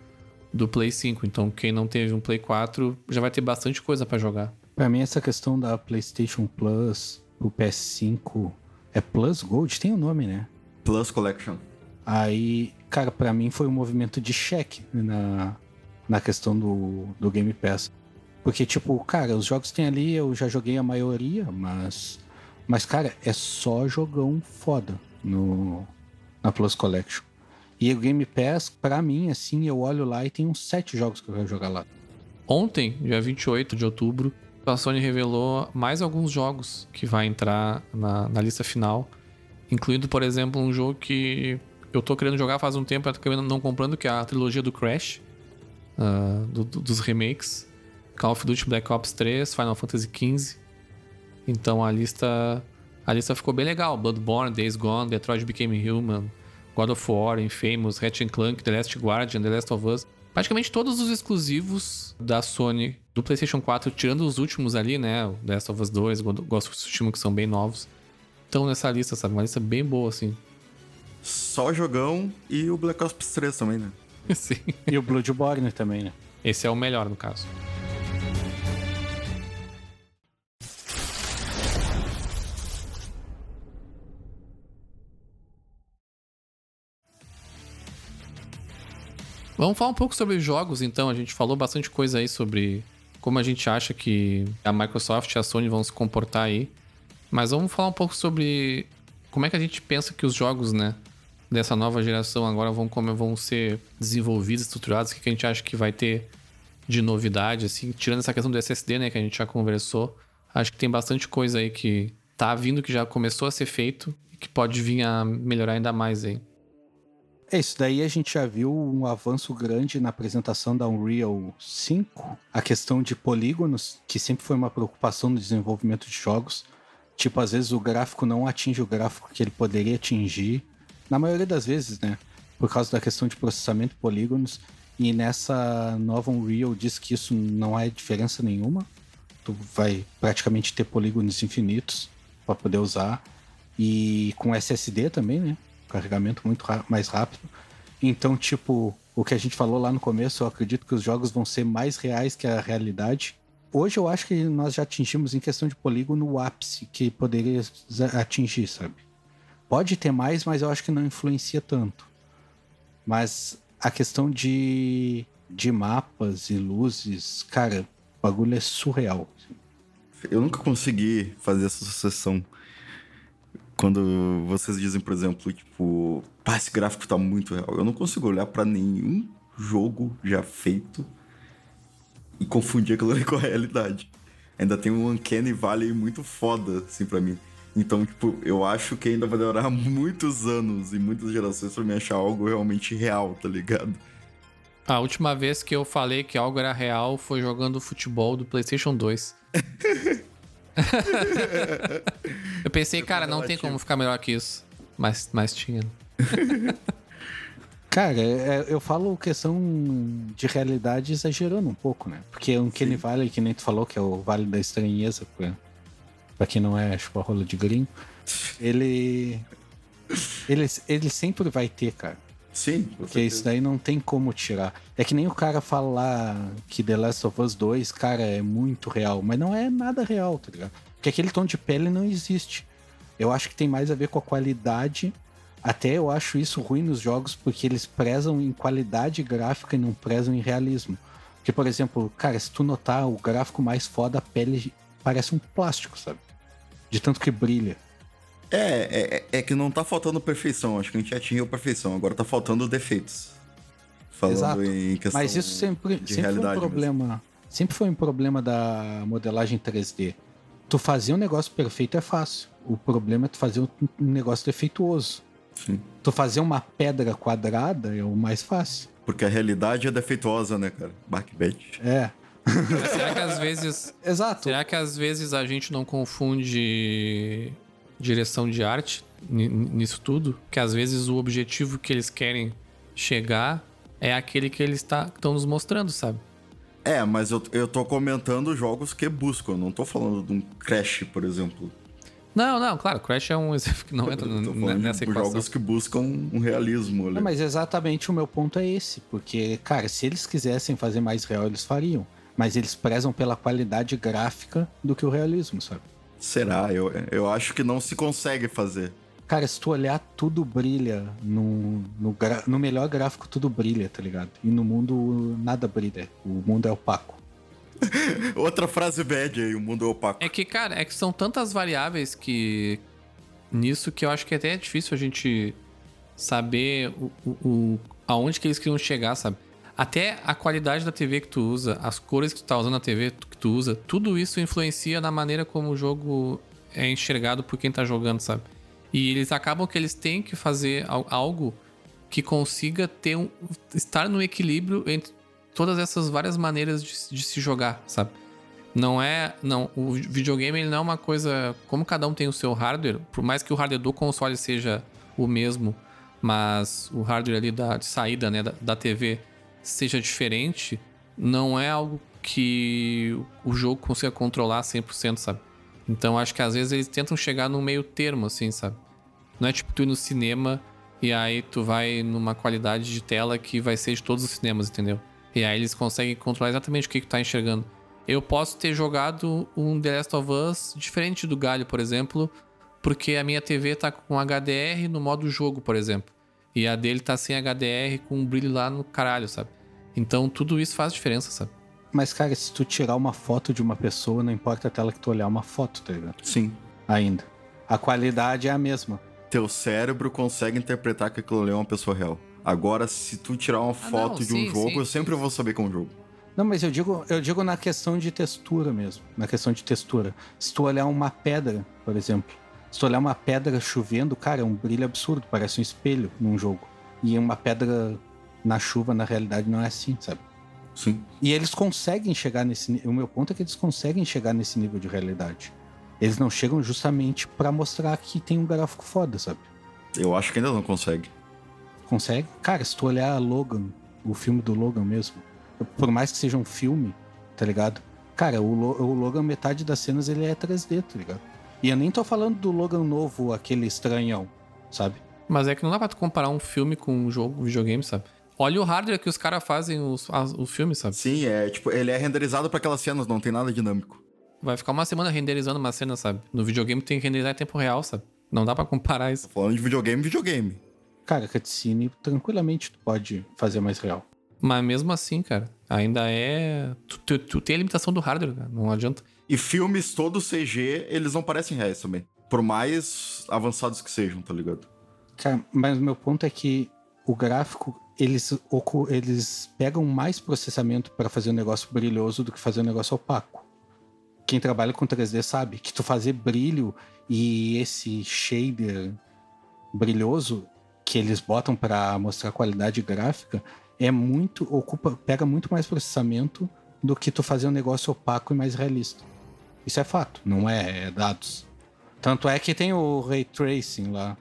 do Play 5. Então, quem não teve um Play 4 já vai ter bastante coisa para jogar. Para mim, essa questão da PlayStation Plus, o PS5, é Plus Gold? Tem o um nome, né? Plus Collection. Aí, cara, para mim foi um movimento de cheque na, na questão do, do Game Pass. Porque, tipo, cara, os jogos que tem ali, eu já joguei a maioria, mas. Mas, cara, é só jogão foda no, na Plus Collection. E o Game Pass, para mim, assim, eu olho lá e tem uns sete jogos que eu quero jogar lá. Ontem, dia 28 de outubro, a Sony revelou mais alguns jogos que vai entrar na, na lista final, incluindo, por exemplo, um jogo que eu tô querendo jogar faz um tempo, eu tô não comprando, que é a trilogia do Crash, uh, do, do, dos remakes, Call of Duty Black Ops 3, Final Fantasy XV. Então a lista a lista ficou bem legal. Bloodborne, Days Gone, Detroit Became Human, God of War, Infamous, Ratchet Clank, The Last Guardian, The Last of Us. Praticamente todos os exclusivos da Sony do PlayStation 4, tirando os últimos ali, né? O The Last of Us 2, Ghost of Tsushima, que são bem novos, estão nessa lista, sabe? Uma lista bem boa, assim. Só jogão e o Black Ops 3 também, né? [laughs] Sim. E o Bloodborne também, né? Esse é o melhor, no caso. Vamos falar um pouco sobre jogos, então. A gente falou bastante coisa aí sobre como a gente acha que a Microsoft e a Sony vão se comportar aí. Mas vamos falar um pouco sobre como é que a gente pensa que os jogos, né, dessa nova geração agora vão, como vão ser desenvolvidos, estruturados, o que a gente acha que vai ter de novidade, assim, tirando essa questão do SSD, né, que a gente já conversou. Acho que tem bastante coisa aí que tá vindo, que já começou a ser feito e que pode vir a melhorar ainda mais aí. É, isso daí a gente já viu um avanço grande na apresentação da Unreal 5. A questão de polígonos, que sempre foi uma preocupação no desenvolvimento de jogos. Tipo, às vezes o gráfico não atinge o gráfico que ele poderia atingir. Na maioria das vezes, né? Por causa da questão de processamento de polígonos. E nessa nova Unreal diz que isso não é diferença nenhuma. Tu vai praticamente ter polígonos infinitos para poder usar. E com SSD também, né? Carregamento muito mais rápido. Então, tipo, o que a gente falou lá no começo, eu acredito que os jogos vão ser mais reais que a realidade. hoje eu acho que nós já atingimos em questão de polígono o ápice que poderia atingir, sabe? Pode ter mais, mas eu acho que não influencia tanto. Mas a questão de, de mapas e luzes, cara, o bagulho é surreal. Eu nunca consegui fazer essa sucessão. Quando vocês dizem, por exemplo, tipo, pá, esse gráfico tá muito real. Eu não consigo olhar pra nenhum jogo já feito e confundir aquilo ali [laughs] com a realidade. Ainda tem um Uncanny Valley muito foda, assim, pra mim. Então, tipo, eu acho que ainda vai demorar [laughs] muitos anos e muitas gerações pra me achar algo realmente real, tá ligado? A última vez que eu falei que algo era real foi jogando futebol do PlayStation 2. [laughs] eu pensei, cara, não tem como ficar melhor que isso. Mas, mas tinha. [laughs] Cara, é- eu falo questão de realidade exagerando um pouco, né? Porque o Kenny Valley, que nem tu falou, que é o Vale da Estranheza, pra, pra quem não é, tipo, a rola de gringo, ele, ele. Ele sempre vai ter, cara. Sim, Porque certeza. isso daí não tem como tirar. É que nem o cara fala lá que The Last of Us 2, cara, é muito real. Mas não é nada real, tá ligado? Porque aquele tom de pele não existe. Eu acho que tem mais a ver com a qualidade. Até eu acho isso ruim nos jogos, porque eles prezam em qualidade gráfica e não prezam em realismo. Porque, por exemplo, cara, se tu notar o gráfico mais foda, a pele parece um plástico, sabe? De tanto que brilha. É, é, é que não tá faltando perfeição. Acho que a gente atingiu a perfeição. Agora tá faltando defeitos. Falando Exato. em questão Mas isso sempre, de sempre foi um realidade mesmo. problema. Sempre foi um problema da modelagem 3D. Tu fazer um negócio perfeito é fácil. O problema é tu fazer um negócio defeituoso. Sim. Tu fazer uma pedra quadrada é o mais fácil. Porque a realidade é defeituosa, né, cara? Backbed. É. Será que às vezes. [laughs] Exato. Será que às vezes a gente não confunde direção de arte ni- nisso tudo? Que às vezes o objetivo que eles querem chegar é aquele que eles estão nos mostrando, sabe? É, mas eu, eu tô comentando jogos que buscam. Eu não tô falando de um Crash, por exemplo. Não, não, claro, Crash é um [laughs] exemplo que não entra nessa equação. jogos que buscam um realismo ali. Não, mas exatamente o meu ponto é esse. Porque, cara, se eles quisessem fazer mais real, eles fariam. Mas eles prezam pela qualidade gráfica do que o realismo, sabe? Será? Eu, eu acho que não se consegue fazer. Cara, se tu olhar, tudo brilha. No, no, no melhor gráfico, tudo brilha, tá ligado? E no mundo, nada brilha. O mundo é opaco. [laughs] Outra frase bad aí, o mundo é opaco. É que, cara, é que são tantas variáveis que. Nisso que eu acho que até é difícil a gente saber o, o, o- aonde que eles queriam chegar, sabe? Até a qualidade da TV que tu usa, as cores que tu tá usando na TV que tu usa, tudo isso influencia na maneira como o jogo é enxergado por quem tá jogando, sabe? E eles acabam que eles têm que fazer al- algo que consiga ter um, estar no equilíbrio entre todas essas várias maneiras de, de se jogar, sabe? Não é. Não, o videogame ele não é uma coisa. Como cada um tem o seu hardware, por mais que o hardware do console seja o mesmo, mas o hardware ali da, de saída né, da, da TV seja diferente, não é algo que o jogo consiga controlar 100%, sabe? Então acho que às vezes eles tentam chegar no meio termo, assim, sabe? Não é tipo tu ir no cinema e aí tu vai numa qualidade de tela que vai ser de todos os cinemas, entendeu? E aí eles conseguem controlar exatamente o que, que tu tá enxergando. Eu posso ter jogado um The Last of Us diferente do Galho, por exemplo, porque a minha TV tá com HDR no modo jogo, por exemplo. E a dele tá sem HDR com um brilho lá no caralho, sabe? Então tudo isso faz diferença, sabe? Mas, cara, se tu tirar uma foto de uma pessoa, não importa a tela que tu olhar uma foto, tá ligado? Sim. Ainda. A qualidade é a mesma. Teu cérebro consegue interpretar que aquilo ali é uma pessoa real. Agora, se tu tirar uma foto de um sim, jogo, sim. eu sempre vou saber que é um jogo. Não, mas eu digo, eu digo na questão de textura mesmo. Na questão de textura. Se tu olhar uma pedra, por exemplo. Se tu olhar uma pedra chovendo, cara, é um brilho absurdo. Parece um espelho num jogo. E uma pedra na chuva, na realidade, não é assim, sabe? Sim. E eles conseguem chegar nesse O meu ponto é que eles conseguem chegar nesse nível de realidade. Eles não chegam justamente pra mostrar que tem um gráfico foda, sabe? Eu acho que ainda não consegue. Consegue? Cara, se tu olhar Logan, o filme do Logan mesmo, por mais que seja um filme, tá ligado? Cara, o, Lo- o Logan, metade das cenas ele é 3D, tá ligado? E eu nem tô falando do Logan novo, aquele estranhão, sabe? Mas é que não dá pra tu comparar um filme com um jogo, um videogame, sabe? Olha o hardware que os caras fazem os, as- o filme, sabe? Sim, é tipo, ele é renderizado pra aquelas cenas, não tem nada dinâmico. Vai ficar uma semana renderizando uma cena, sabe? No videogame tem que renderizar em tempo real, sabe? Não dá pra comparar isso. Falando de videogame, videogame. Cara, cutscene, tranquilamente tu pode fazer mais real. Mas mesmo assim, cara, ainda é. Tu, tu- tu tem a limitação do hardware, cara. Não adianta. E filmes todos CG, eles não parecem reais também. Por mais avançados que sejam, tá ligado? Cara, mas o meu ponto é que o gráfico, eles, eles pegam mais processamento para fazer um negócio brilhoso do que fazer um negócio opaco. Quem trabalha com 3D sabe que tu fazer brilho e esse shader brilhoso que eles botam para mostrar qualidade gráfica é muito ocupa pega muito mais processamento do que tu fazer um negócio opaco e mais realista. Isso é fato, não é, é dados. Tanto é que tem o ray tracing lá.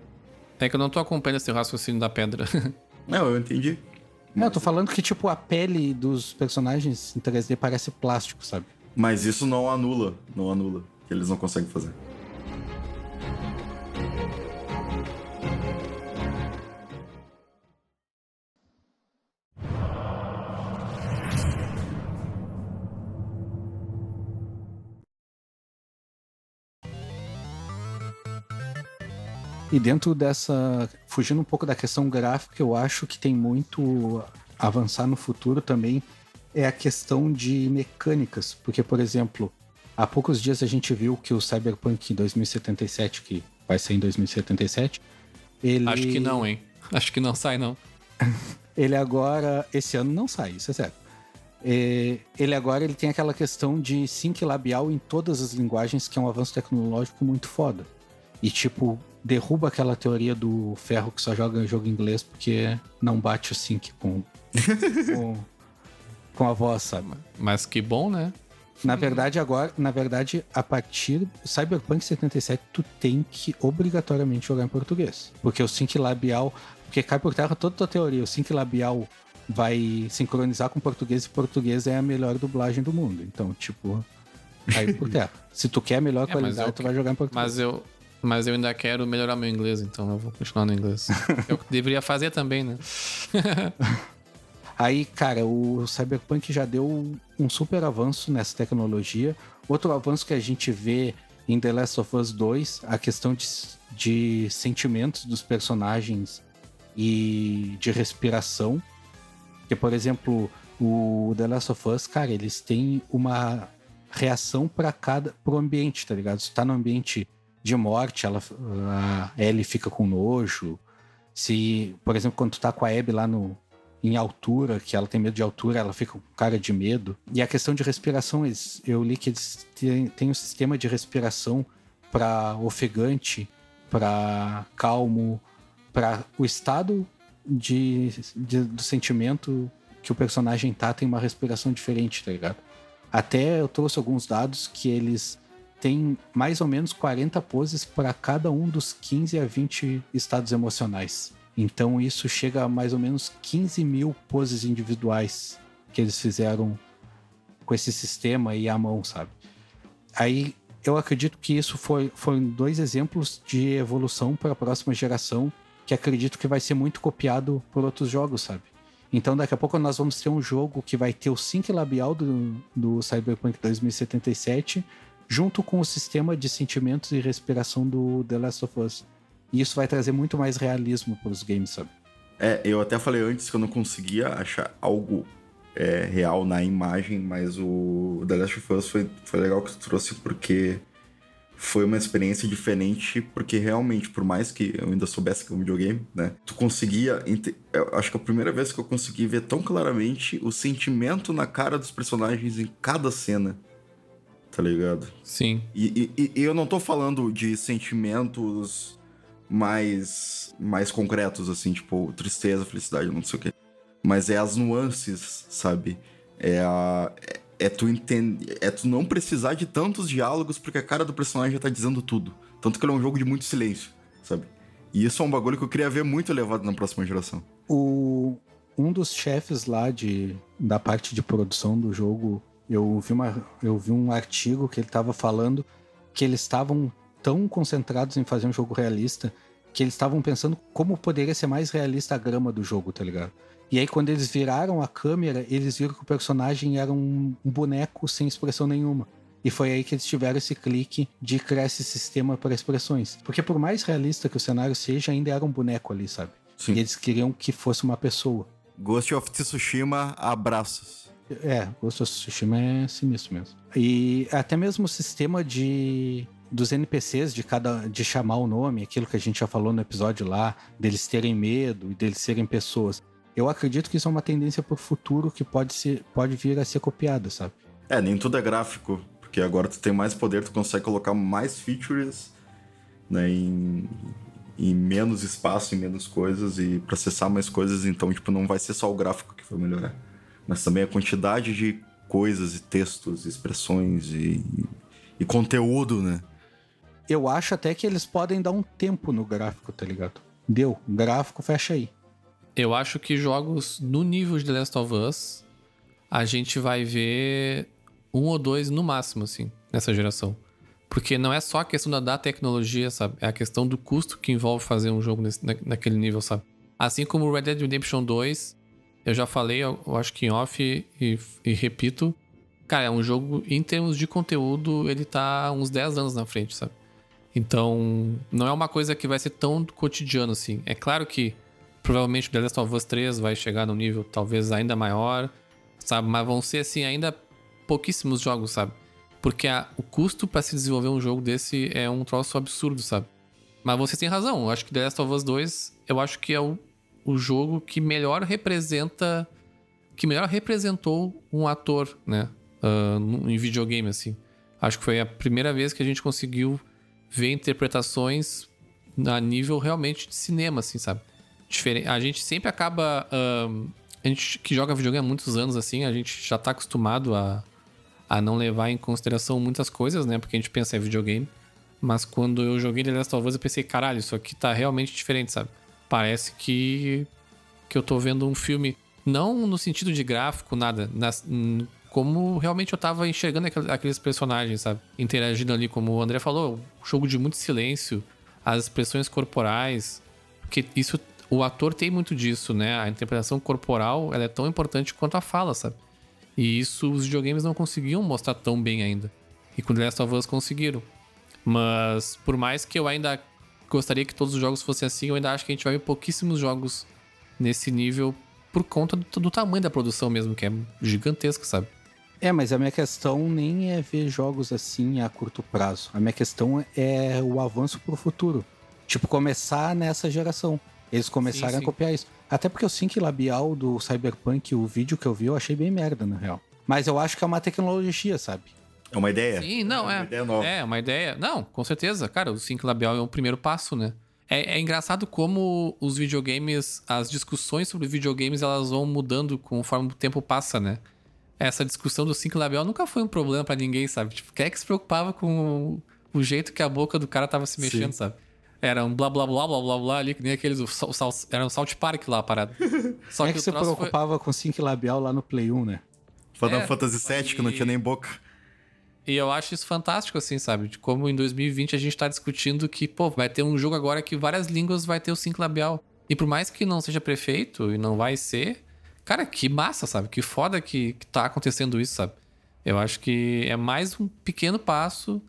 É que eu não tô acompanhando esse raciocínio da pedra. [laughs] Não, eu entendi. Não, eu tô falando que, tipo, a pele dos personagens em 3D parece plástico, sabe? Mas isso não anula, não anula. Que eles não conseguem fazer. E dentro dessa. Fugindo um pouco da questão gráfica, eu acho que tem muito a avançar no futuro também. É a questão de mecânicas. Porque, por exemplo, há poucos dias a gente viu que o Cyberpunk 2077, que vai sair em 2077, ele. Acho que não, hein? Acho que não sai, não. [laughs] Ele agora, esse ano não sai, isso é sério. É, ele agora ele tem aquela questão de sync labial em todas as linguagens, que é um avanço tecnológico muito foda. E tipo, derruba aquela teoria do ferro que só joga jogo em inglês porque não bate o sync com, [laughs] com, com a voz, sabe? Mas que bom, né? Na verdade, agora, na verdade, a partir do Cyberpunk 77, tu tem que obrigatoriamente jogar em português. Porque o sync labial. Porque cai por terra toda a tua teoria. O sync labial vai sincronizar com português e português é a melhor dublagem do mundo. Então, tipo, cai por terra. [laughs] Se tu quer a melhor É, qualidade, eu tu vai jogar em português. Mas eu, mas eu ainda quero melhorar meu inglês, então eu vou continuar no inglês. eu deveria fazer também, né? Aí, cara, o Cyberpunk já deu um super avanço nessa tecnologia. Outro avanço que a gente vê em The Last of Us 2, a questão de, de sentimentos dos personagens e de respiração. Que, por exemplo, o The Last of Us, cara, eles têm uma reação para cada pro ambiente, tá ligado? Se tá no ambiente de morte, ela, a Ellie fica com nojo. Se, por exemplo, quando tu tá com a Abby lá no, em altura, que ela tem medo de altura, ela fica com cara de medo. E a questão de respiração, eu li que eles têm, têm um sistema de respiração para ofegante, para calmo, para o estado de, de- do sentimento que o personagem tá, tem uma respiração diferente, tá ligado? Até eu trouxe alguns dados que eles têm mais ou menos 40 poses para cada um dos 15 a 20 estados emocionais. Então isso chega a mais ou menos 15 mil poses individuais que eles fizeram com esse sistema e à mão, sabe? Aí eu acredito que isso foi, foram dois exemplos de evolução para a próxima geração que acredito que vai ser muito copiado por outros jogos, sabe? Então daqui a pouco nós vamos ter um jogo que vai ter o sync labial do, do Cyberpunk 2077 junto com o sistema de sentimentos e respiração do The Last of Us. E isso vai trazer muito mais realismo para os games, sabe? É, eu até falei antes que eu não conseguia achar algo é, real na imagem, mas o The Last of Us foi, foi legal que tu trouxe porque foi uma experiência diferente, porque realmente, por mais que eu ainda soubesse que é um videogame, né? Tu conseguia. Eu acho que é a primeira vez que eu consegui ver tão claramente o sentimento na cara dos personagens em cada cena. Tá ligado? Sim. E, e- e eu não tô falando de sentimentos mais mais concretos, assim, tipo, tristeza, felicidade, não sei o quê. Mas é as nuances, sabe? É a. É, é tu entender. É tu não precisar de tantos diálogos, porque a cara do personagem já tá dizendo tudo. Tanto que ele é um jogo de muito silêncio, sabe? E isso é um bagulho que eu queria ver muito elevado na próxima geração. O, um dos chefes lá de, da parte de produção do jogo, eu vi, uma, eu vi um artigo que ele estava falando que eles estavam tão concentrados em fazer um jogo realista que eles estavam pensando como poderia ser mais realista a grama do jogo, tá ligado? E aí, quando eles viraram a câmera, eles viram que o personagem era um, boneco sem expressão nenhuma. E foi aí que eles tiveram esse clique de criar esse sistema para expressões. Porque por mais realista que o cenário seja, ainda era um boneco ali, sabe? Sim. E eles queriam que fosse uma pessoa. Ghost of Tsushima, abraços. É, Ghost of Tsushima é sinistro mesmo. E até mesmo o sistema de dos NPCs de cada de chamar o nome, aquilo que a gente já falou no episódio lá, deles terem medo e deles serem pessoas. Eu acredito que isso é uma tendência para o futuro que pode ser pode vir a ser copiada, sabe? É, nem tudo é gráfico, porque agora tu tem mais poder, tu consegue colocar mais features né, em, em menos espaço, em menos coisas e processar mais coisas, então tipo não vai ser só o gráfico que vai melhorar, mas também a quantidade de coisas e textos, expressões e, e conteúdo, né? Eu acho até que eles podem dar um tempo no gráfico, tá ligado? Deu, gráfico fecha aí. Eu acho que jogos no nível de The Last of Us, a gente vai ver um ou dois no máximo, assim, nessa geração. Porque não é só a questão da, da tecnologia, sabe? É a questão do custo que envolve fazer um jogo nesse, na, naquele nível, sabe? Assim como o Red Dead Redemption 2, eu já falei, eu, acho que em off e, e, repito, cara, é um jogo, em termos de conteúdo, ele tá uns 10 anos na frente, sabe? Então, não é uma coisa que vai ser tão cotidiano assim. É claro que provavelmente The Last of Us 3 vai chegar num nível talvez ainda maior, sabe? Mas vão ser assim ainda pouquíssimos jogos, sabe? Porque a, o custo para se desenvolver um jogo desse é um troço absurdo, sabe? Mas você tem razão. Eu acho que The Last of Us 2, eu acho que é o, o jogo que melhor representa. Que melhor representou um ator, né? Uh, em videogame, assim. Acho que foi a primeira vez que a gente conseguiu ver interpretações a nível realmente de cinema, assim, sabe? Diferente. A gente sempre acaba. Uh, a gente que joga videogame há muitos anos, assim, a gente já tá acostumado a, a não levar em consideração muitas coisas, né? Porque a gente pensa em videogame. Mas quando eu joguei The Last of Us, eu pensei, caralho, isso aqui tá realmente diferente, sabe? Parece que, que eu tô vendo um filme, não no sentido de gráfico, nada, nas, como realmente eu tava enxergando aqueles personagens, sabe? Interagindo ali, como o André falou, jogo de muito silêncio, as expressões corporais, porque isso, o ator tem muito disso, né? A interpretação corporal, ela é tão importante quanto a fala, sabe? E isso os videogames não conseguiam mostrar tão bem ainda. E com The Last of Us conseguiram. Mas por mais que eu ainda gostaria que todos os jogos fossem assim, eu ainda acho que a gente vai ver pouquíssimos jogos nesse nível por conta do, do tamanho da produção mesmo, que é gigantesco, sabe? É, mas a minha questão nem é ver jogos assim a curto prazo. A minha questão é o avanço pro futuro. Tipo, começar nessa geração. Eles começaram sim, sim. a copiar isso. Até porque o sync labial do Cyberpunk, o vídeo que eu vi, eu achei bem merda, na real. Mas eu acho que é uma tecnologia, sabe? É uma ideia. Sim, não, é. Uma é. Ideia nova. É, uma ideia. Não, com certeza. Cara, o sync labial é um primeiro passo, né? É, é, engraçado como os videogames, as discussões sobre videogames, elas vão mudando conforme o tempo passa, né? Essa discussão do sync labial nunca foi um problema para ninguém, sabe? Tipo, quem é que se preocupava com o, o jeito que a boca do cara tava se mexendo, Sim. sabe? Era um blá blá blá blá blá blá ali, que nem aqueles. O, o, era um Salt Park lá, parado. [laughs] Só é que, que você preocupava foi... com sync labial lá no Play 1, né? Final é, Fantasy VII, e... que não tinha nem boca. E eu acho isso fantástico, assim, sabe? De como em 2020 a gente tá discutindo que, pô, vai ter um jogo agora que várias línguas vai ter o sync labial. E por mais que não seja prefeito e não vai ser, cara, que massa, sabe? Que foda que, que tá acontecendo isso, sabe? Eu acho que é mais um pequeno passo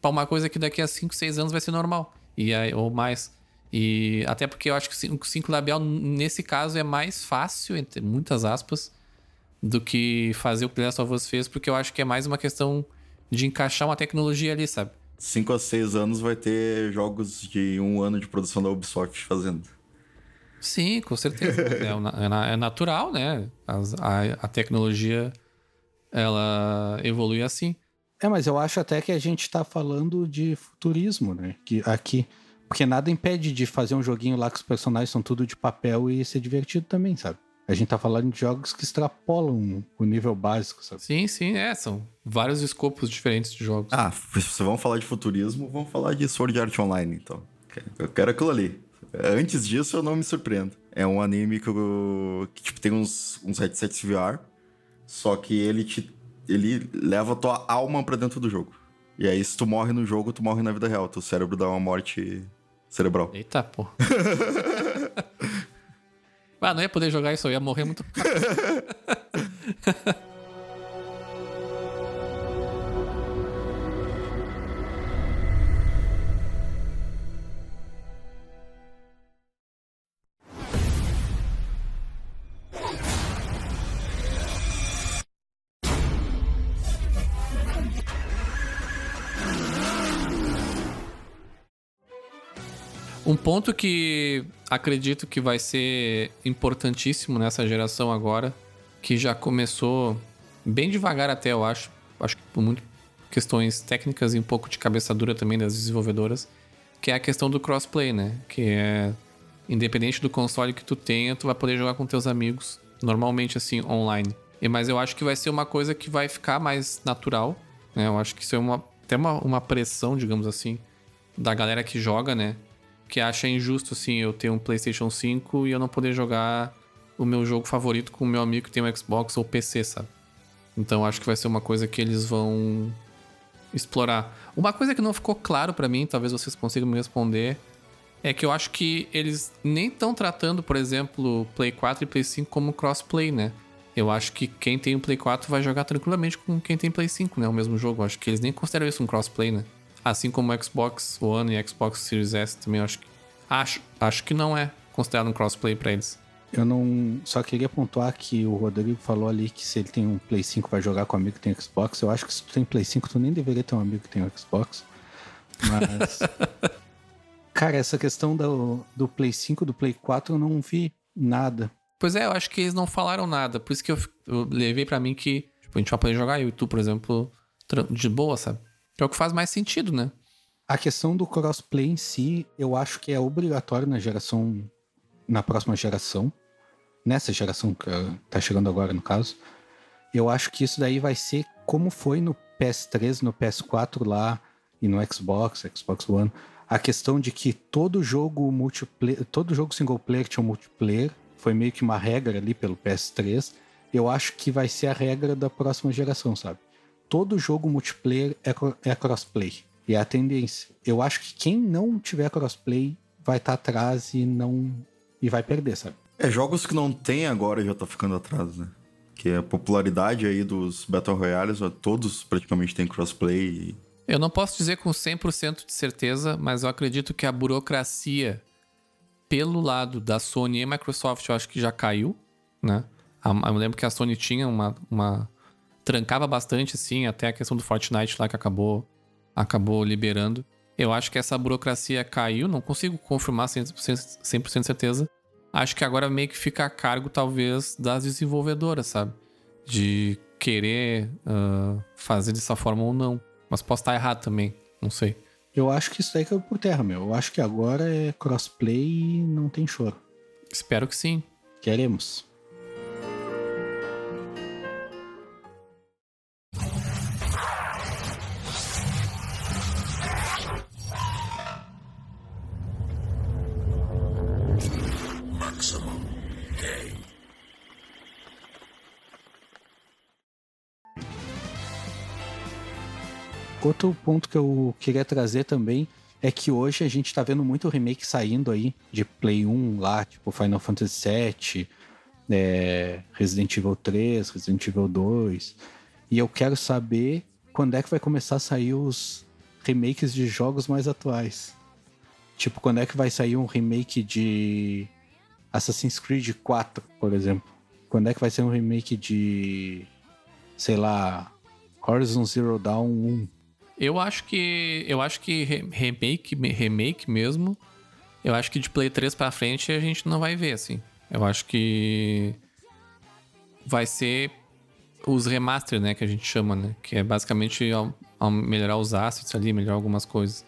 para uma coisa que daqui a 5, 6 anos vai ser normal e aí, ou mais. E até porque eu acho que o 5 labial, nesse caso, é mais fácil, entre muitas aspas, do que fazer o que The Last of Us fez, porque eu acho que é mais uma questão de encaixar uma tecnologia ali, sabe? 5 a 6 anos vai ter jogos de um ano de produção da Ubisoft fazendo. Sim, com certeza. [laughs] é, é, é, natural, né? a, a tecnologia ela evolui assim. É, mas eu acho até que a gente tá falando de futurismo, né? Que aqui. Porque nada impede de fazer um joguinho lá que os personagens são tudo de papel e ser divertido também, sabe? A gente tá falando de jogos que extrapolam o nível básico, sabe? Sim, sim, é. São vários escopos diferentes de jogos. Ah, se vamos falar de futurismo, vamos falar de Sword Art Online, então. Eu quero aquilo ali. Antes disso, eu não me surpreendo. É um anime que, eu, que tipo, tem uns, uns headsets VR, só que ele te ele leva a tua alma para dentro do jogo. E aí, se tu morre no jogo, tu morre na vida real. Teu cérebro dá uma morte cerebral. Eita, pô. [laughs] Ah, não ia poder jogar isso, eu ia morrer muito [laughs] Um ponto que acredito que vai ser importantíssimo nessa geração agora, que já começou bem devagar até, eu acho. Acho que por muito questões técnicas e um pouco de cabeça dura também das desenvolvedoras, que é a questão do crossplay, né? Que é independente do console que tu tenha, tu vai poder jogar com teus amigos, normalmente assim, online. E, mas eu acho que vai ser uma coisa que vai ficar mais natural, né? Eu acho que isso é uma, até uma, uma pressão, digamos assim, da galera que joga, né? Que acha injusto, assim, eu ter um PlayStation 5 e eu não poder jogar o meu jogo favorito com o meu amigo que tem um Xbox ou PC, sabe? Então acho que vai ser uma coisa que eles vão explorar. Uma coisa que não ficou claro para mim, talvez vocês consigam me responder, é que eu acho que eles nem estão tratando, por exemplo, Play 4 e Play 5 como crossplay, né? Eu acho que quem tem o Play 4 vai jogar tranquilamente com quem tem Play 5, né? O mesmo jogo. Eu acho que eles nem consideram isso um crossplay, né? Assim como o Xbox One e Xbox Series S também, acho que. Acho, acho que não é considerado um crossplay para eles. Eu não. Só queria pontuar que o Rodrigo falou ali que se ele tem um Play 5 vai jogar com um amigo que tem Xbox. Eu acho que se tu tem Play 5, tu nem deveria ter um amigo que tem um Xbox. Mas. [laughs] cara, essa questão do, do Play 5, do Play 4, eu não vi nada. Pois é, eu acho que eles não falaram nada. Por isso que eu, eu levei para mim que tipo, a gente vai poder jogar eu e tu, por exemplo, de boa, sabe? É o que faz mais sentido, né? A questão do crossplay em si, eu acho que é obrigatório na geração. Na próxima geração. Nessa geração que tá chegando agora, no caso. Eu acho que isso daí vai ser como foi no PS3, no PS4 lá e no Xbox, Xbox One. A questão de que todo jogo multiplayer, todo jogo single player tinha um multiplayer, foi meio que uma regra ali pelo PS3. Eu acho que vai ser a regra da próxima geração, sabe? Todo jogo multiplayer é, é crossplay. E é a tendência. Eu acho que quem não tiver crossplay vai estar tá atrás e não. e vai perder, sabe? É, jogos que não tem agora já tá ficando atrás, né? Que a popularidade aí dos Battle Royales, todos praticamente têm crossplay. Eu não posso dizer com 100% de certeza, mas eu acredito que a burocracia pelo lado da Sony e Microsoft eu acho que já caiu, né? Eu lembro que a Sony tinha uma, uma trancava bastante, assim, até a questão do Fortnite lá que acabou, acabou liberando. Eu acho que essa burocracia caiu, não consigo confirmar 100%, 100 certeza. Acho que agora meio que fica a cargo, talvez, das desenvolvedoras, sabe? De querer uh, fazer dessa forma ou não. Mas posso estar errado também, não sei. Eu acho que isso aí caiu por terra, meu. Eu acho que agora é crossplay e não tem choro. Espero que sim. Queremos. Outro ponto que eu queria trazer também é que hoje a gente tá vendo muito remake saindo aí de Play 1 lá, tipo Final Fantasy VII, é, Resident Evil 3, Resident Evil 2. E eu quero saber quando é que vai começar a sair os remakes de jogos mais atuais. Tipo, quando é que vai sair um remake de Assassin's Creed 4, por exemplo? Quando é que vai ser um remake de, sei lá, Horizon Zero Dawn 1? Eu acho que. Eu acho que remake, remake mesmo. Eu acho que de Play 3 pra frente a gente não vai ver, assim. Eu acho que. Vai ser os remaster, né? Que a gente chama, né? Que é basicamente ao, ao melhorar os assets ali, melhorar algumas coisas.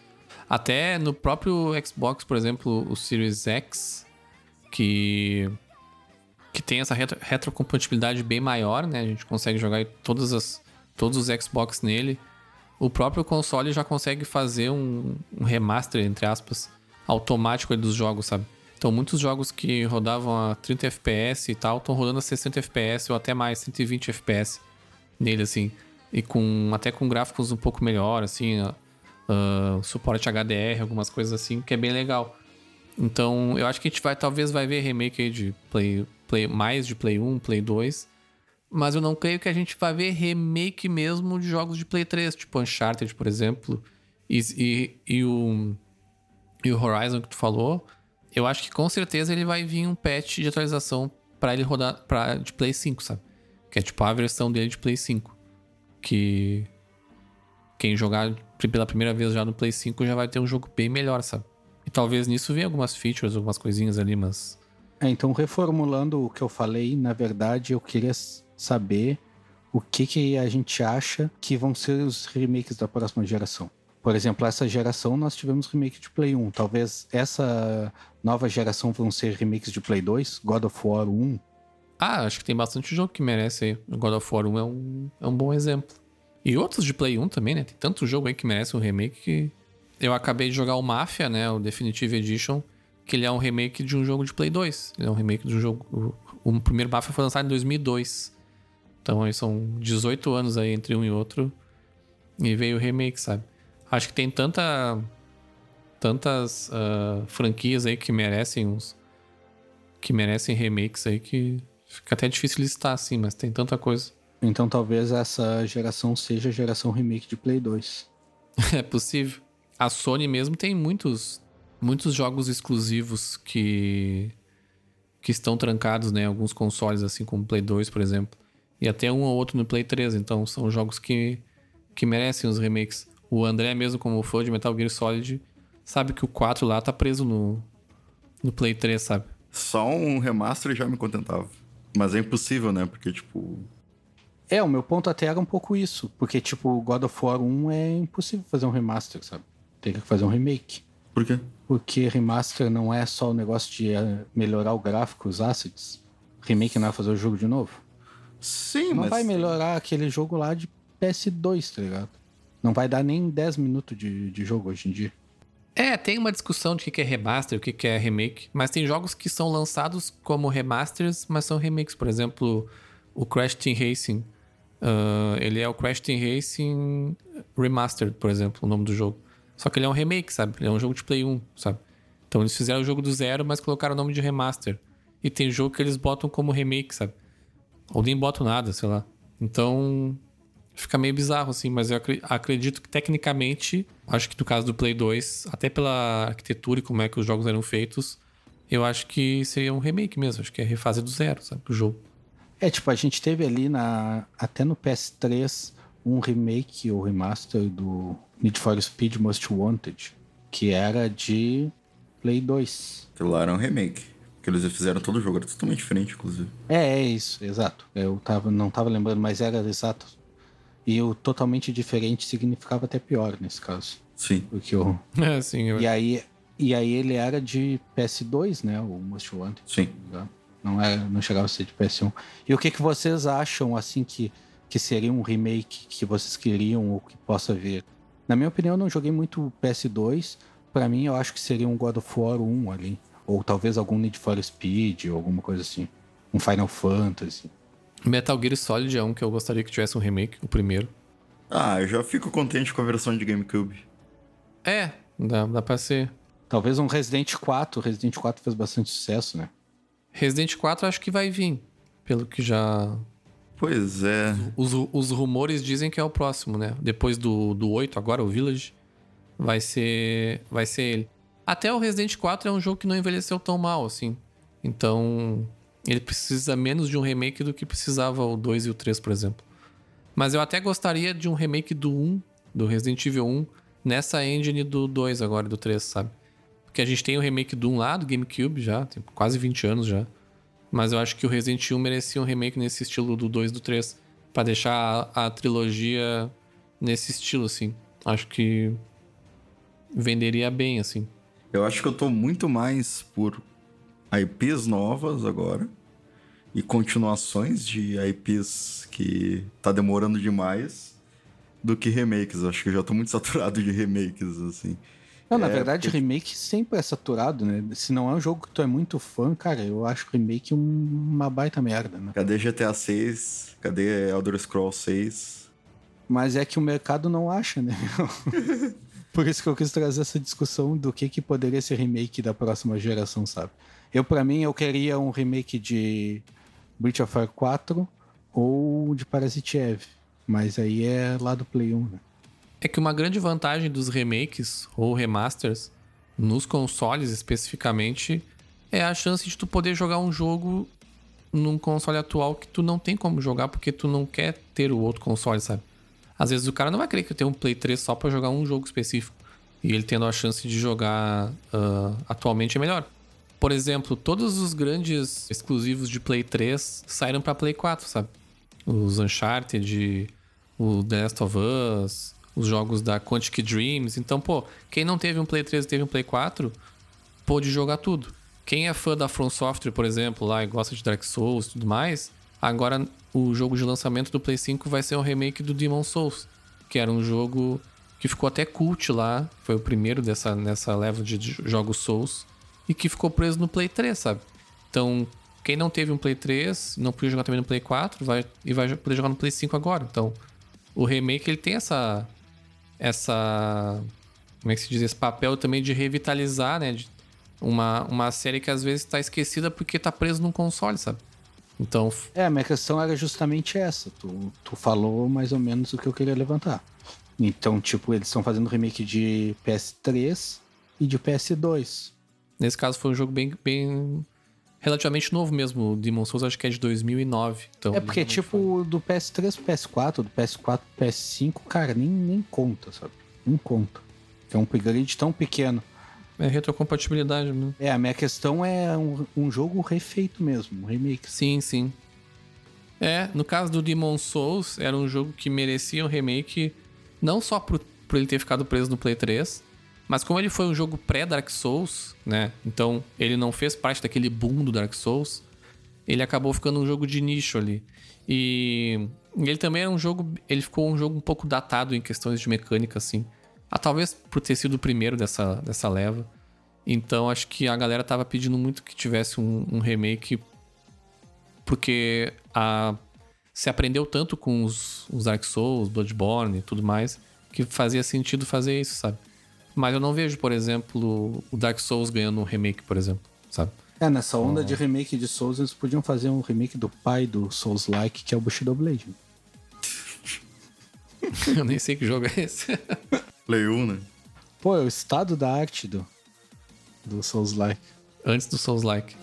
Até no próprio Xbox, por exemplo, o Series X, que. Que tem essa retro, retrocompatibilidade bem maior, né? A gente consegue jogar todas as, todos os Xbox nele o próprio console já consegue fazer um, um remaster, entre aspas, automático dos jogos, sabe? Então, muitos jogos que rodavam a 30 FPS e tal, estão rodando a 60 FPS ou até mais, 120 FPS nele, assim. E com até com gráficos um pouco melhor, assim, uh, suporte HDR, algumas coisas assim, que é bem legal. Então, eu acho que a gente vai, talvez vai ver remake aí de Play, Play, mais de Play 1, Play 2. Mas eu não creio que a gente vai ver remake mesmo de jogos de Play 3, tipo Uncharted, por exemplo. E, e, e o, e o Horizon que tu falou. Eu acho que com certeza ele vai vir um patch de atualização para ele rodar pra, de Play 5, sabe? Que é tipo a versão dele de Play 5. Que quem jogar pela primeira vez já no Play 5 já vai ter um jogo bem melhor, sabe? E talvez nisso venha algumas features, algumas coisinhas ali, mas. É, então, reformulando o que eu falei, na verdade, eu queria saber o que, que a gente acha que vão ser os remakes da próxima geração. Por exemplo, essa geração nós tivemos remake de Play 1. Talvez essa nova geração vão ser remakes de Play 2, God of War 1. Ah, acho que tem bastante jogo que merece aí. God of War 1 é um, é um bom exemplo. E outros de Play 1 também, né? Tem tanto jogo aí que merece um remake que. Eu acabei de jogar o Mafia, né? O Definitive Edition, que ele é um remake de um jogo de Play 2. Ele é um remake de um jogo. O, o primeiro Mafia foi lançado em 2002. Então aí são 18 anos aí entre um e outro. E veio o remake, sabe? Acho que tem tanta. Tantas uh, franquias aí que merecem uns. Que merecem remakes aí que fica até difícil listar assim, mas tem tanta coisa. Então talvez essa geração seja a geração remake de Play 2. [laughs] é possível. A Sony mesmo tem muitos, muitos jogos exclusivos que, que estão trancados, né? Alguns consoles, assim como Play 2, por exemplo. E até um ou outro no Play 3. Então são jogos que, que merecem os remakes. O André, mesmo como fã de Metal Gear Solid, sabe que o 4 lá tá preso no, no Play 3, sabe? Só um remaster já me contentava. Mas é impossível, né? Porque, tipo, é, o meu ponto até era um pouco isso. Porque, tipo, God of War 1 é impossível fazer um remaster, sabe? Tem que fazer um remake. Por quê? Porque remaster não é só o negócio de eh, melhorar o gráfico, os assets. Remake não é fazer o jogo de novo. Sim, não mas. vai melhorar aquele jogo lá de PS2, tá ligado? Não vai dar nem 10 minutos de, de jogo hoje em dia. É, tem uma discussão de o que é remaster, o que é remake, mas tem jogos que são lançados como remasters, mas são remakes. Por exemplo, o Crash Team Racing Uh, ele é o Crash Team Racing Remastered, por exemplo, o nome do jogo. Só que ele é um remake, sabe? Ele é um jogo de Play 1, sabe? Então eles fizeram o jogo do zero, mas colocaram o nome de remaster. E tem jogo que eles botam como remake, sabe? Ou nem botam nada, sei lá. Então fica meio bizarro, assim, mas eu acredito que tecnicamente, acho que no caso do Play 2, até pela arquitetura e como é que os jogos eram feitos, eu acho que seria um remake mesmo. Acho que é refazer do zero, sabe? O jogo. É, tipo, a gente teve ali na até no PS3 um remake ou remaster do Need for Speed Most Wanted, que era de Play 2. Aquilo lá era um remake. Que eles fizeram todo o jogo, era totalmente diferente, inclusive. É, é isso, exato. Eu tava, não tava lembrando, mas era exato. E o totalmente diferente significava até pior nesse caso. Sim. Porque o. [laughs] É, sim. Eu... E aí, e aí ele era de PS2, né? O Most Wanted. Sim. Não, é, não chegava a ser de PS1. E o que, que vocês acham, assim, que, que seria um remake que vocês queriam ou que possa vir? Na minha opinião, eu não joguei muito PS2. Para mim, eu acho que seria um God of War 1 ali. Ou talvez algum Need for Speed ou alguma coisa assim. Um Final Fantasy. Metal Gear Solid é um que eu gostaria que tivesse um remake, o primeiro. Ah, eu já fico contente com a versão de GameCube. É, dá, dá pra ser. Talvez um Resident 4. Resident 4 fez bastante sucesso, né? Resident 4 acho que vai vir, pelo que já. Pois é. Os, os rumores dizem que é o próximo, né? Depois do, do 8, agora o Village, vai ser, vai ser ele. Até o Resident 4 é um jogo que não envelheceu tão mal, assim. Então, ele precisa menos de um remake do que precisava o 2 e o 3, por exemplo. Mas eu até gostaria de um remake do 1, do Resident Evil 1, nessa engine do 2 agora, do 3, sabe? Porque a gente tem o remake do 1 lá, do GameCube já, tem quase 20 anos já. Mas eu acho que o Resident Evil merecia um remake nesse estilo do 2 e do 3. para deixar a, a, trilogia nesse estilo, assim. Acho que venderia bem, assim. Eu acho que eu tô muito mais por IPs novas agora. E continuações de IPs que tá demorando demais. Do que remakes. Acho que eu já tô muito [laughs] saturado de remakes, assim. Não, na é, verdade, porque... remake sempre é saturado, né? Se não é um jogo que tu é muito fã, cara, eu acho remake uma baita merda, né? Cadê GTA 6? Cadê Elder Scrolls 6? Mas é que o mercado não acha, né? [laughs] Por isso que eu quis trazer essa discussão do que, que poderia ser remake da próxima geração, sabe? Eu, para mim, eu queria um remake de Breath of Fire 4 ou de Parasite Eve. Mas aí é lá do Play 1, né? É que uma grande vantagem dos remakes ou remasters nos consoles especificamente é a chance de tu poder jogar um jogo num console atual que tu não tem como jogar porque tu não quer ter o outro console, sabe? Às vezes o cara não vai querer que eu tenha um Play 3 só para jogar um jogo específico. E ele tendo a chance de jogar uh, atualmente é melhor. Por exemplo, todos os grandes exclusivos de Play 3 saíram para Play 4, sabe? Os Uncharted, o The Last of Us, os jogos da Quantic Dreams. Então, pô, quem não teve um Play 3 e teve um Play 4, pôde jogar tudo. Quem é fã da From Software, por exemplo, lá e gosta de Dark Souls e tudo mais, agora o jogo de lançamento do Play 5 vai ser um remake do Demon Souls, que era um jogo que ficou até cult lá, foi o primeiro dessa nessa leva de jogos Souls e que ficou preso no Play 3, sabe? Então, quem não teve um Play 3, não podia jogar também no Play 4, vai e vai poder jogar no Play 5 agora. Então, o remake ele tem essa essa como é que se diz esse papel também de revitalizar, né, de uma, uma série que às vezes está esquecida porque está preso num console, sabe? Então. É, a minha questão era justamente essa. Tu, tu falou mais ou menos o que eu queria levantar. Então, tipo, eles estão fazendo remake de PS3 e de PS2. Nesse caso foi um jogo bem, bem relativamente novo mesmo. O Demon Souls acho que é de 2009. Então, é porque, tipo, do PS3 pro PS4, do PS4 pro PS5, cara, nem, nem conta, sabe? Nem conta. É um upgrade tão pequeno. É retrocompatibilidade, né? É, a minha questão é um, um jogo refeito mesmo, um remake. Sim, sim. É, no caso do Demon Souls, era um jogo que merecia um remake, não só por, por ele ter ficado preso no Play 3, mas como ele foi um jogo pré-Dark Souls, né? Então ele não fez parte daquele boom do Dark Souls, ele acabou ficando um jogo de nicho ali. E ele também era um jogo. Ele ficou um jogo um pouco datado em questões de mecânica, assim. Ah, talvez por ter sido o primeiro dessa, dessa leva. Então acho que a galera tava pedindo muito que tivesse um, um remake. Porque a, se aprendeu tanto com os, os Dark Souls, Bloodborne e tudo mais, que fazia sentido fazer isso, sabe? Mas eu não vejo, por exemplo, o Dark Souls ganhando um remake, por exemplo, sabe? É, nessa onda oh. de remake de Souls, eles podiam fazer um remake do pai do Souls-like, que é o Bushido Blade. [laughs] eu nem sei que jogo é esse. [laughs] Play 1, né? Pô, é o estado da arte do, do Souls-like. Antes do Souls-like.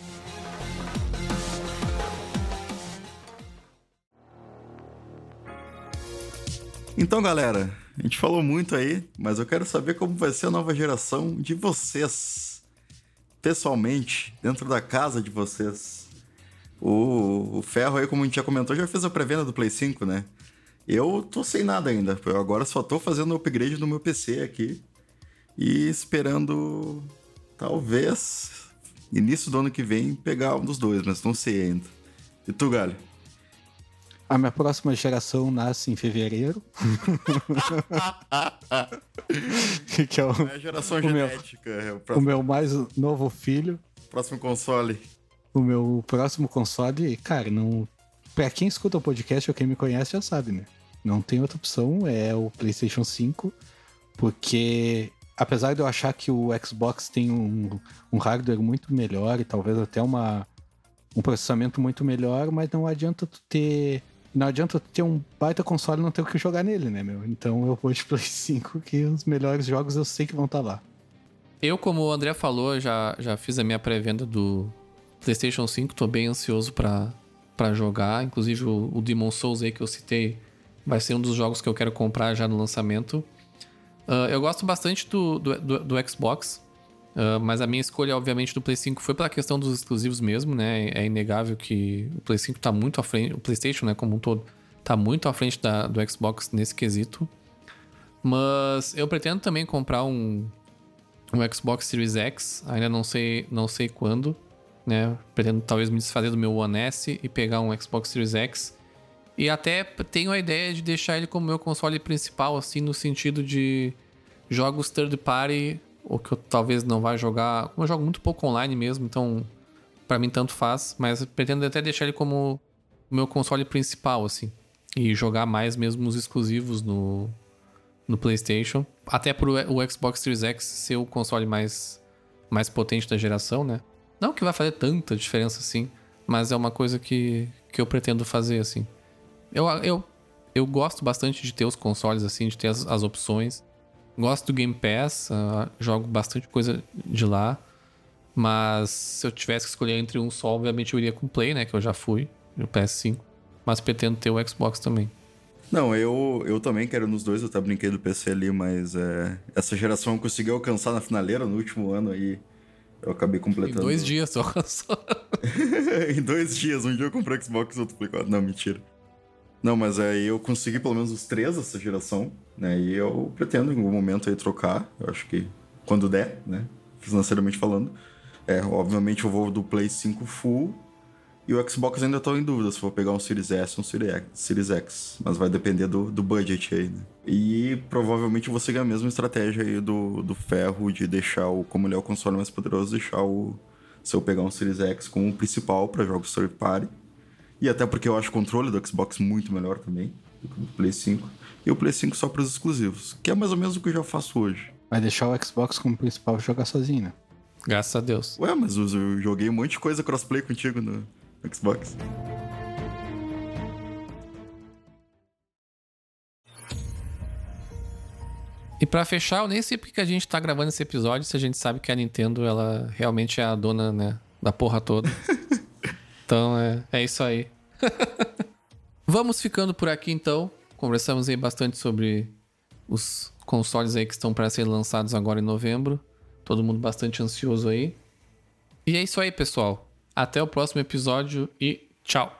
Então, galera, a gente falou muito aí, mas eu quero saber como vai ser a nova geração de vocês. Pessoalmente, dentro da casa de vocês. O, o Ferro aí, como a gente já comentou, já fez a pré-venda do Play 5, né? Eu tô sem nada ainda. Eu agora só tô fazendo o upgrade no meu PC aqui. E esperando, talvez, início do ano que vem, pegar um dos dois, mas não sei ainda. E tu, Galho? A minha próxima geração nasce em fevereiro. [laughs] que é o, é a geração o genética. Meu, é o, próximo... o meu mais novo filho. Próximo console. O meu próximo console, cara, não. Pra quem escuta o podcast ou quem me conhece já sabe, né? Não tem outra opção, é o PlayStation 5, porque apesar de eu achar que o Xbox tem um, um hardware muito melhor e talvez até uma, um processamento muito melhor, mas não adianta tu ter. Não adianta ter um baita console e não ter o que jogar nele, né, meu? Então eu vou de Play 5, que os melhores jogos eu sei que vão estar tá lá. Eu, como o André falou, já, já fiz a minha pré-venda do PlayStation 5, tô bem ansioso para jogar. Inclusive o, o Demon Souls aí que eu citei Vai ser um dos jogos que eu quero comprar já no lançamento. Uh, eu gosto bastante do, do, do, do Xbox, uh, mas a minha escolha, obviamente, do Play 5 foi pela questão dos exclusivos mesmo, né? É inegável que o Play 5 tá muito à frente, o PlayStation, né, como um todo, tá muito à frente da, do Xbox nesse quesito. Mas eu pretendo também comprar um, um Xbox Series X, ainda não sei, não sei quando, né? Pretendo talvez me desfazer do meu One S e pegar um Xbox Series X e até tenho a ideia de deixar ele como meu console principal, assim, no sentido de jogos third party, ou que eu talvez não vá jogar. Eu jogo muito pouco online mesmo, então para mim tanto faz, mas pretendo até deixar ele como meu console principal, assim. E jogar mais mesmo os exclusivos no, no PlayStation. Até pro o Xbox Series X ser o console mais, mais potente da geração, né? Não que vai fazer tanta diferença assim, mas é uma coisa que, que eu pretendo fazer, assim. Eu, eu, eu gosto bastante de ter os consoles, assim, de ter as, as opções. Gosto do Game Pass, uh, jogo bastante coisa de lá. Mas se eu tivesse que escolher entre um só, obviamente eu iria com o Play, né? Que eu já fui, no PS5. Mas pretendo ter o Xbox também. Não, eu, eu também quero nos dois, eu até brinquei do PC ali, mas é, essa geração eu consegui alcançar na finaleira no último ano aí. Eu acabei completando. Em dois dias só. [laughs] [laughs] em dois dias, um dia eu comprei Xbox e outro Play 4. Não, mentira. Não, mas aí eu consegui pelo menos os três dessa geração, né? E eu pretendo em algum momento aí trocar. Eu acho que quando der, né? Financeiramente falando. É, obviamente eu vou do Play 5 Full e o Xbox ainda tô em dúvida se vou pegar um Series S ou um Series X. Mas vai depender do, do budget aí, né? E provavelmente vou seguir a mesma estratégia aí do, do ferro de deixar o. Como ele é o console mais poderoso, deixar o. Se eu pegar um Series X como principal para jogos third party. E até porque eu acho o controle do Xbox muito melhor também do que o do Play 5. E o Play 5 só para os exclusivos, que é mais ou menos o que eu já faço hoje. Vai deixar o Xbox como principal e jogar sozinho, né? Graças a Deus. Ué, mas eu joguei um monte de coisa crossplay contigo no, Xbox. E para fechar, eu nem sei porque a gente tá gravando esse episódio se a gente sabe que a Nintendo ela realmente é a dona, né, da porra toda. [laughs] então é, é isso aí. [laughs] Vamos ficando por aqui então. Conversamos aí bastante sobre os consoles aí que estão para ser lançados agora em novembro. Todo mundo bastante ansioso aí. E é isso aí, pessoal. Até o próximo episódio e tchau!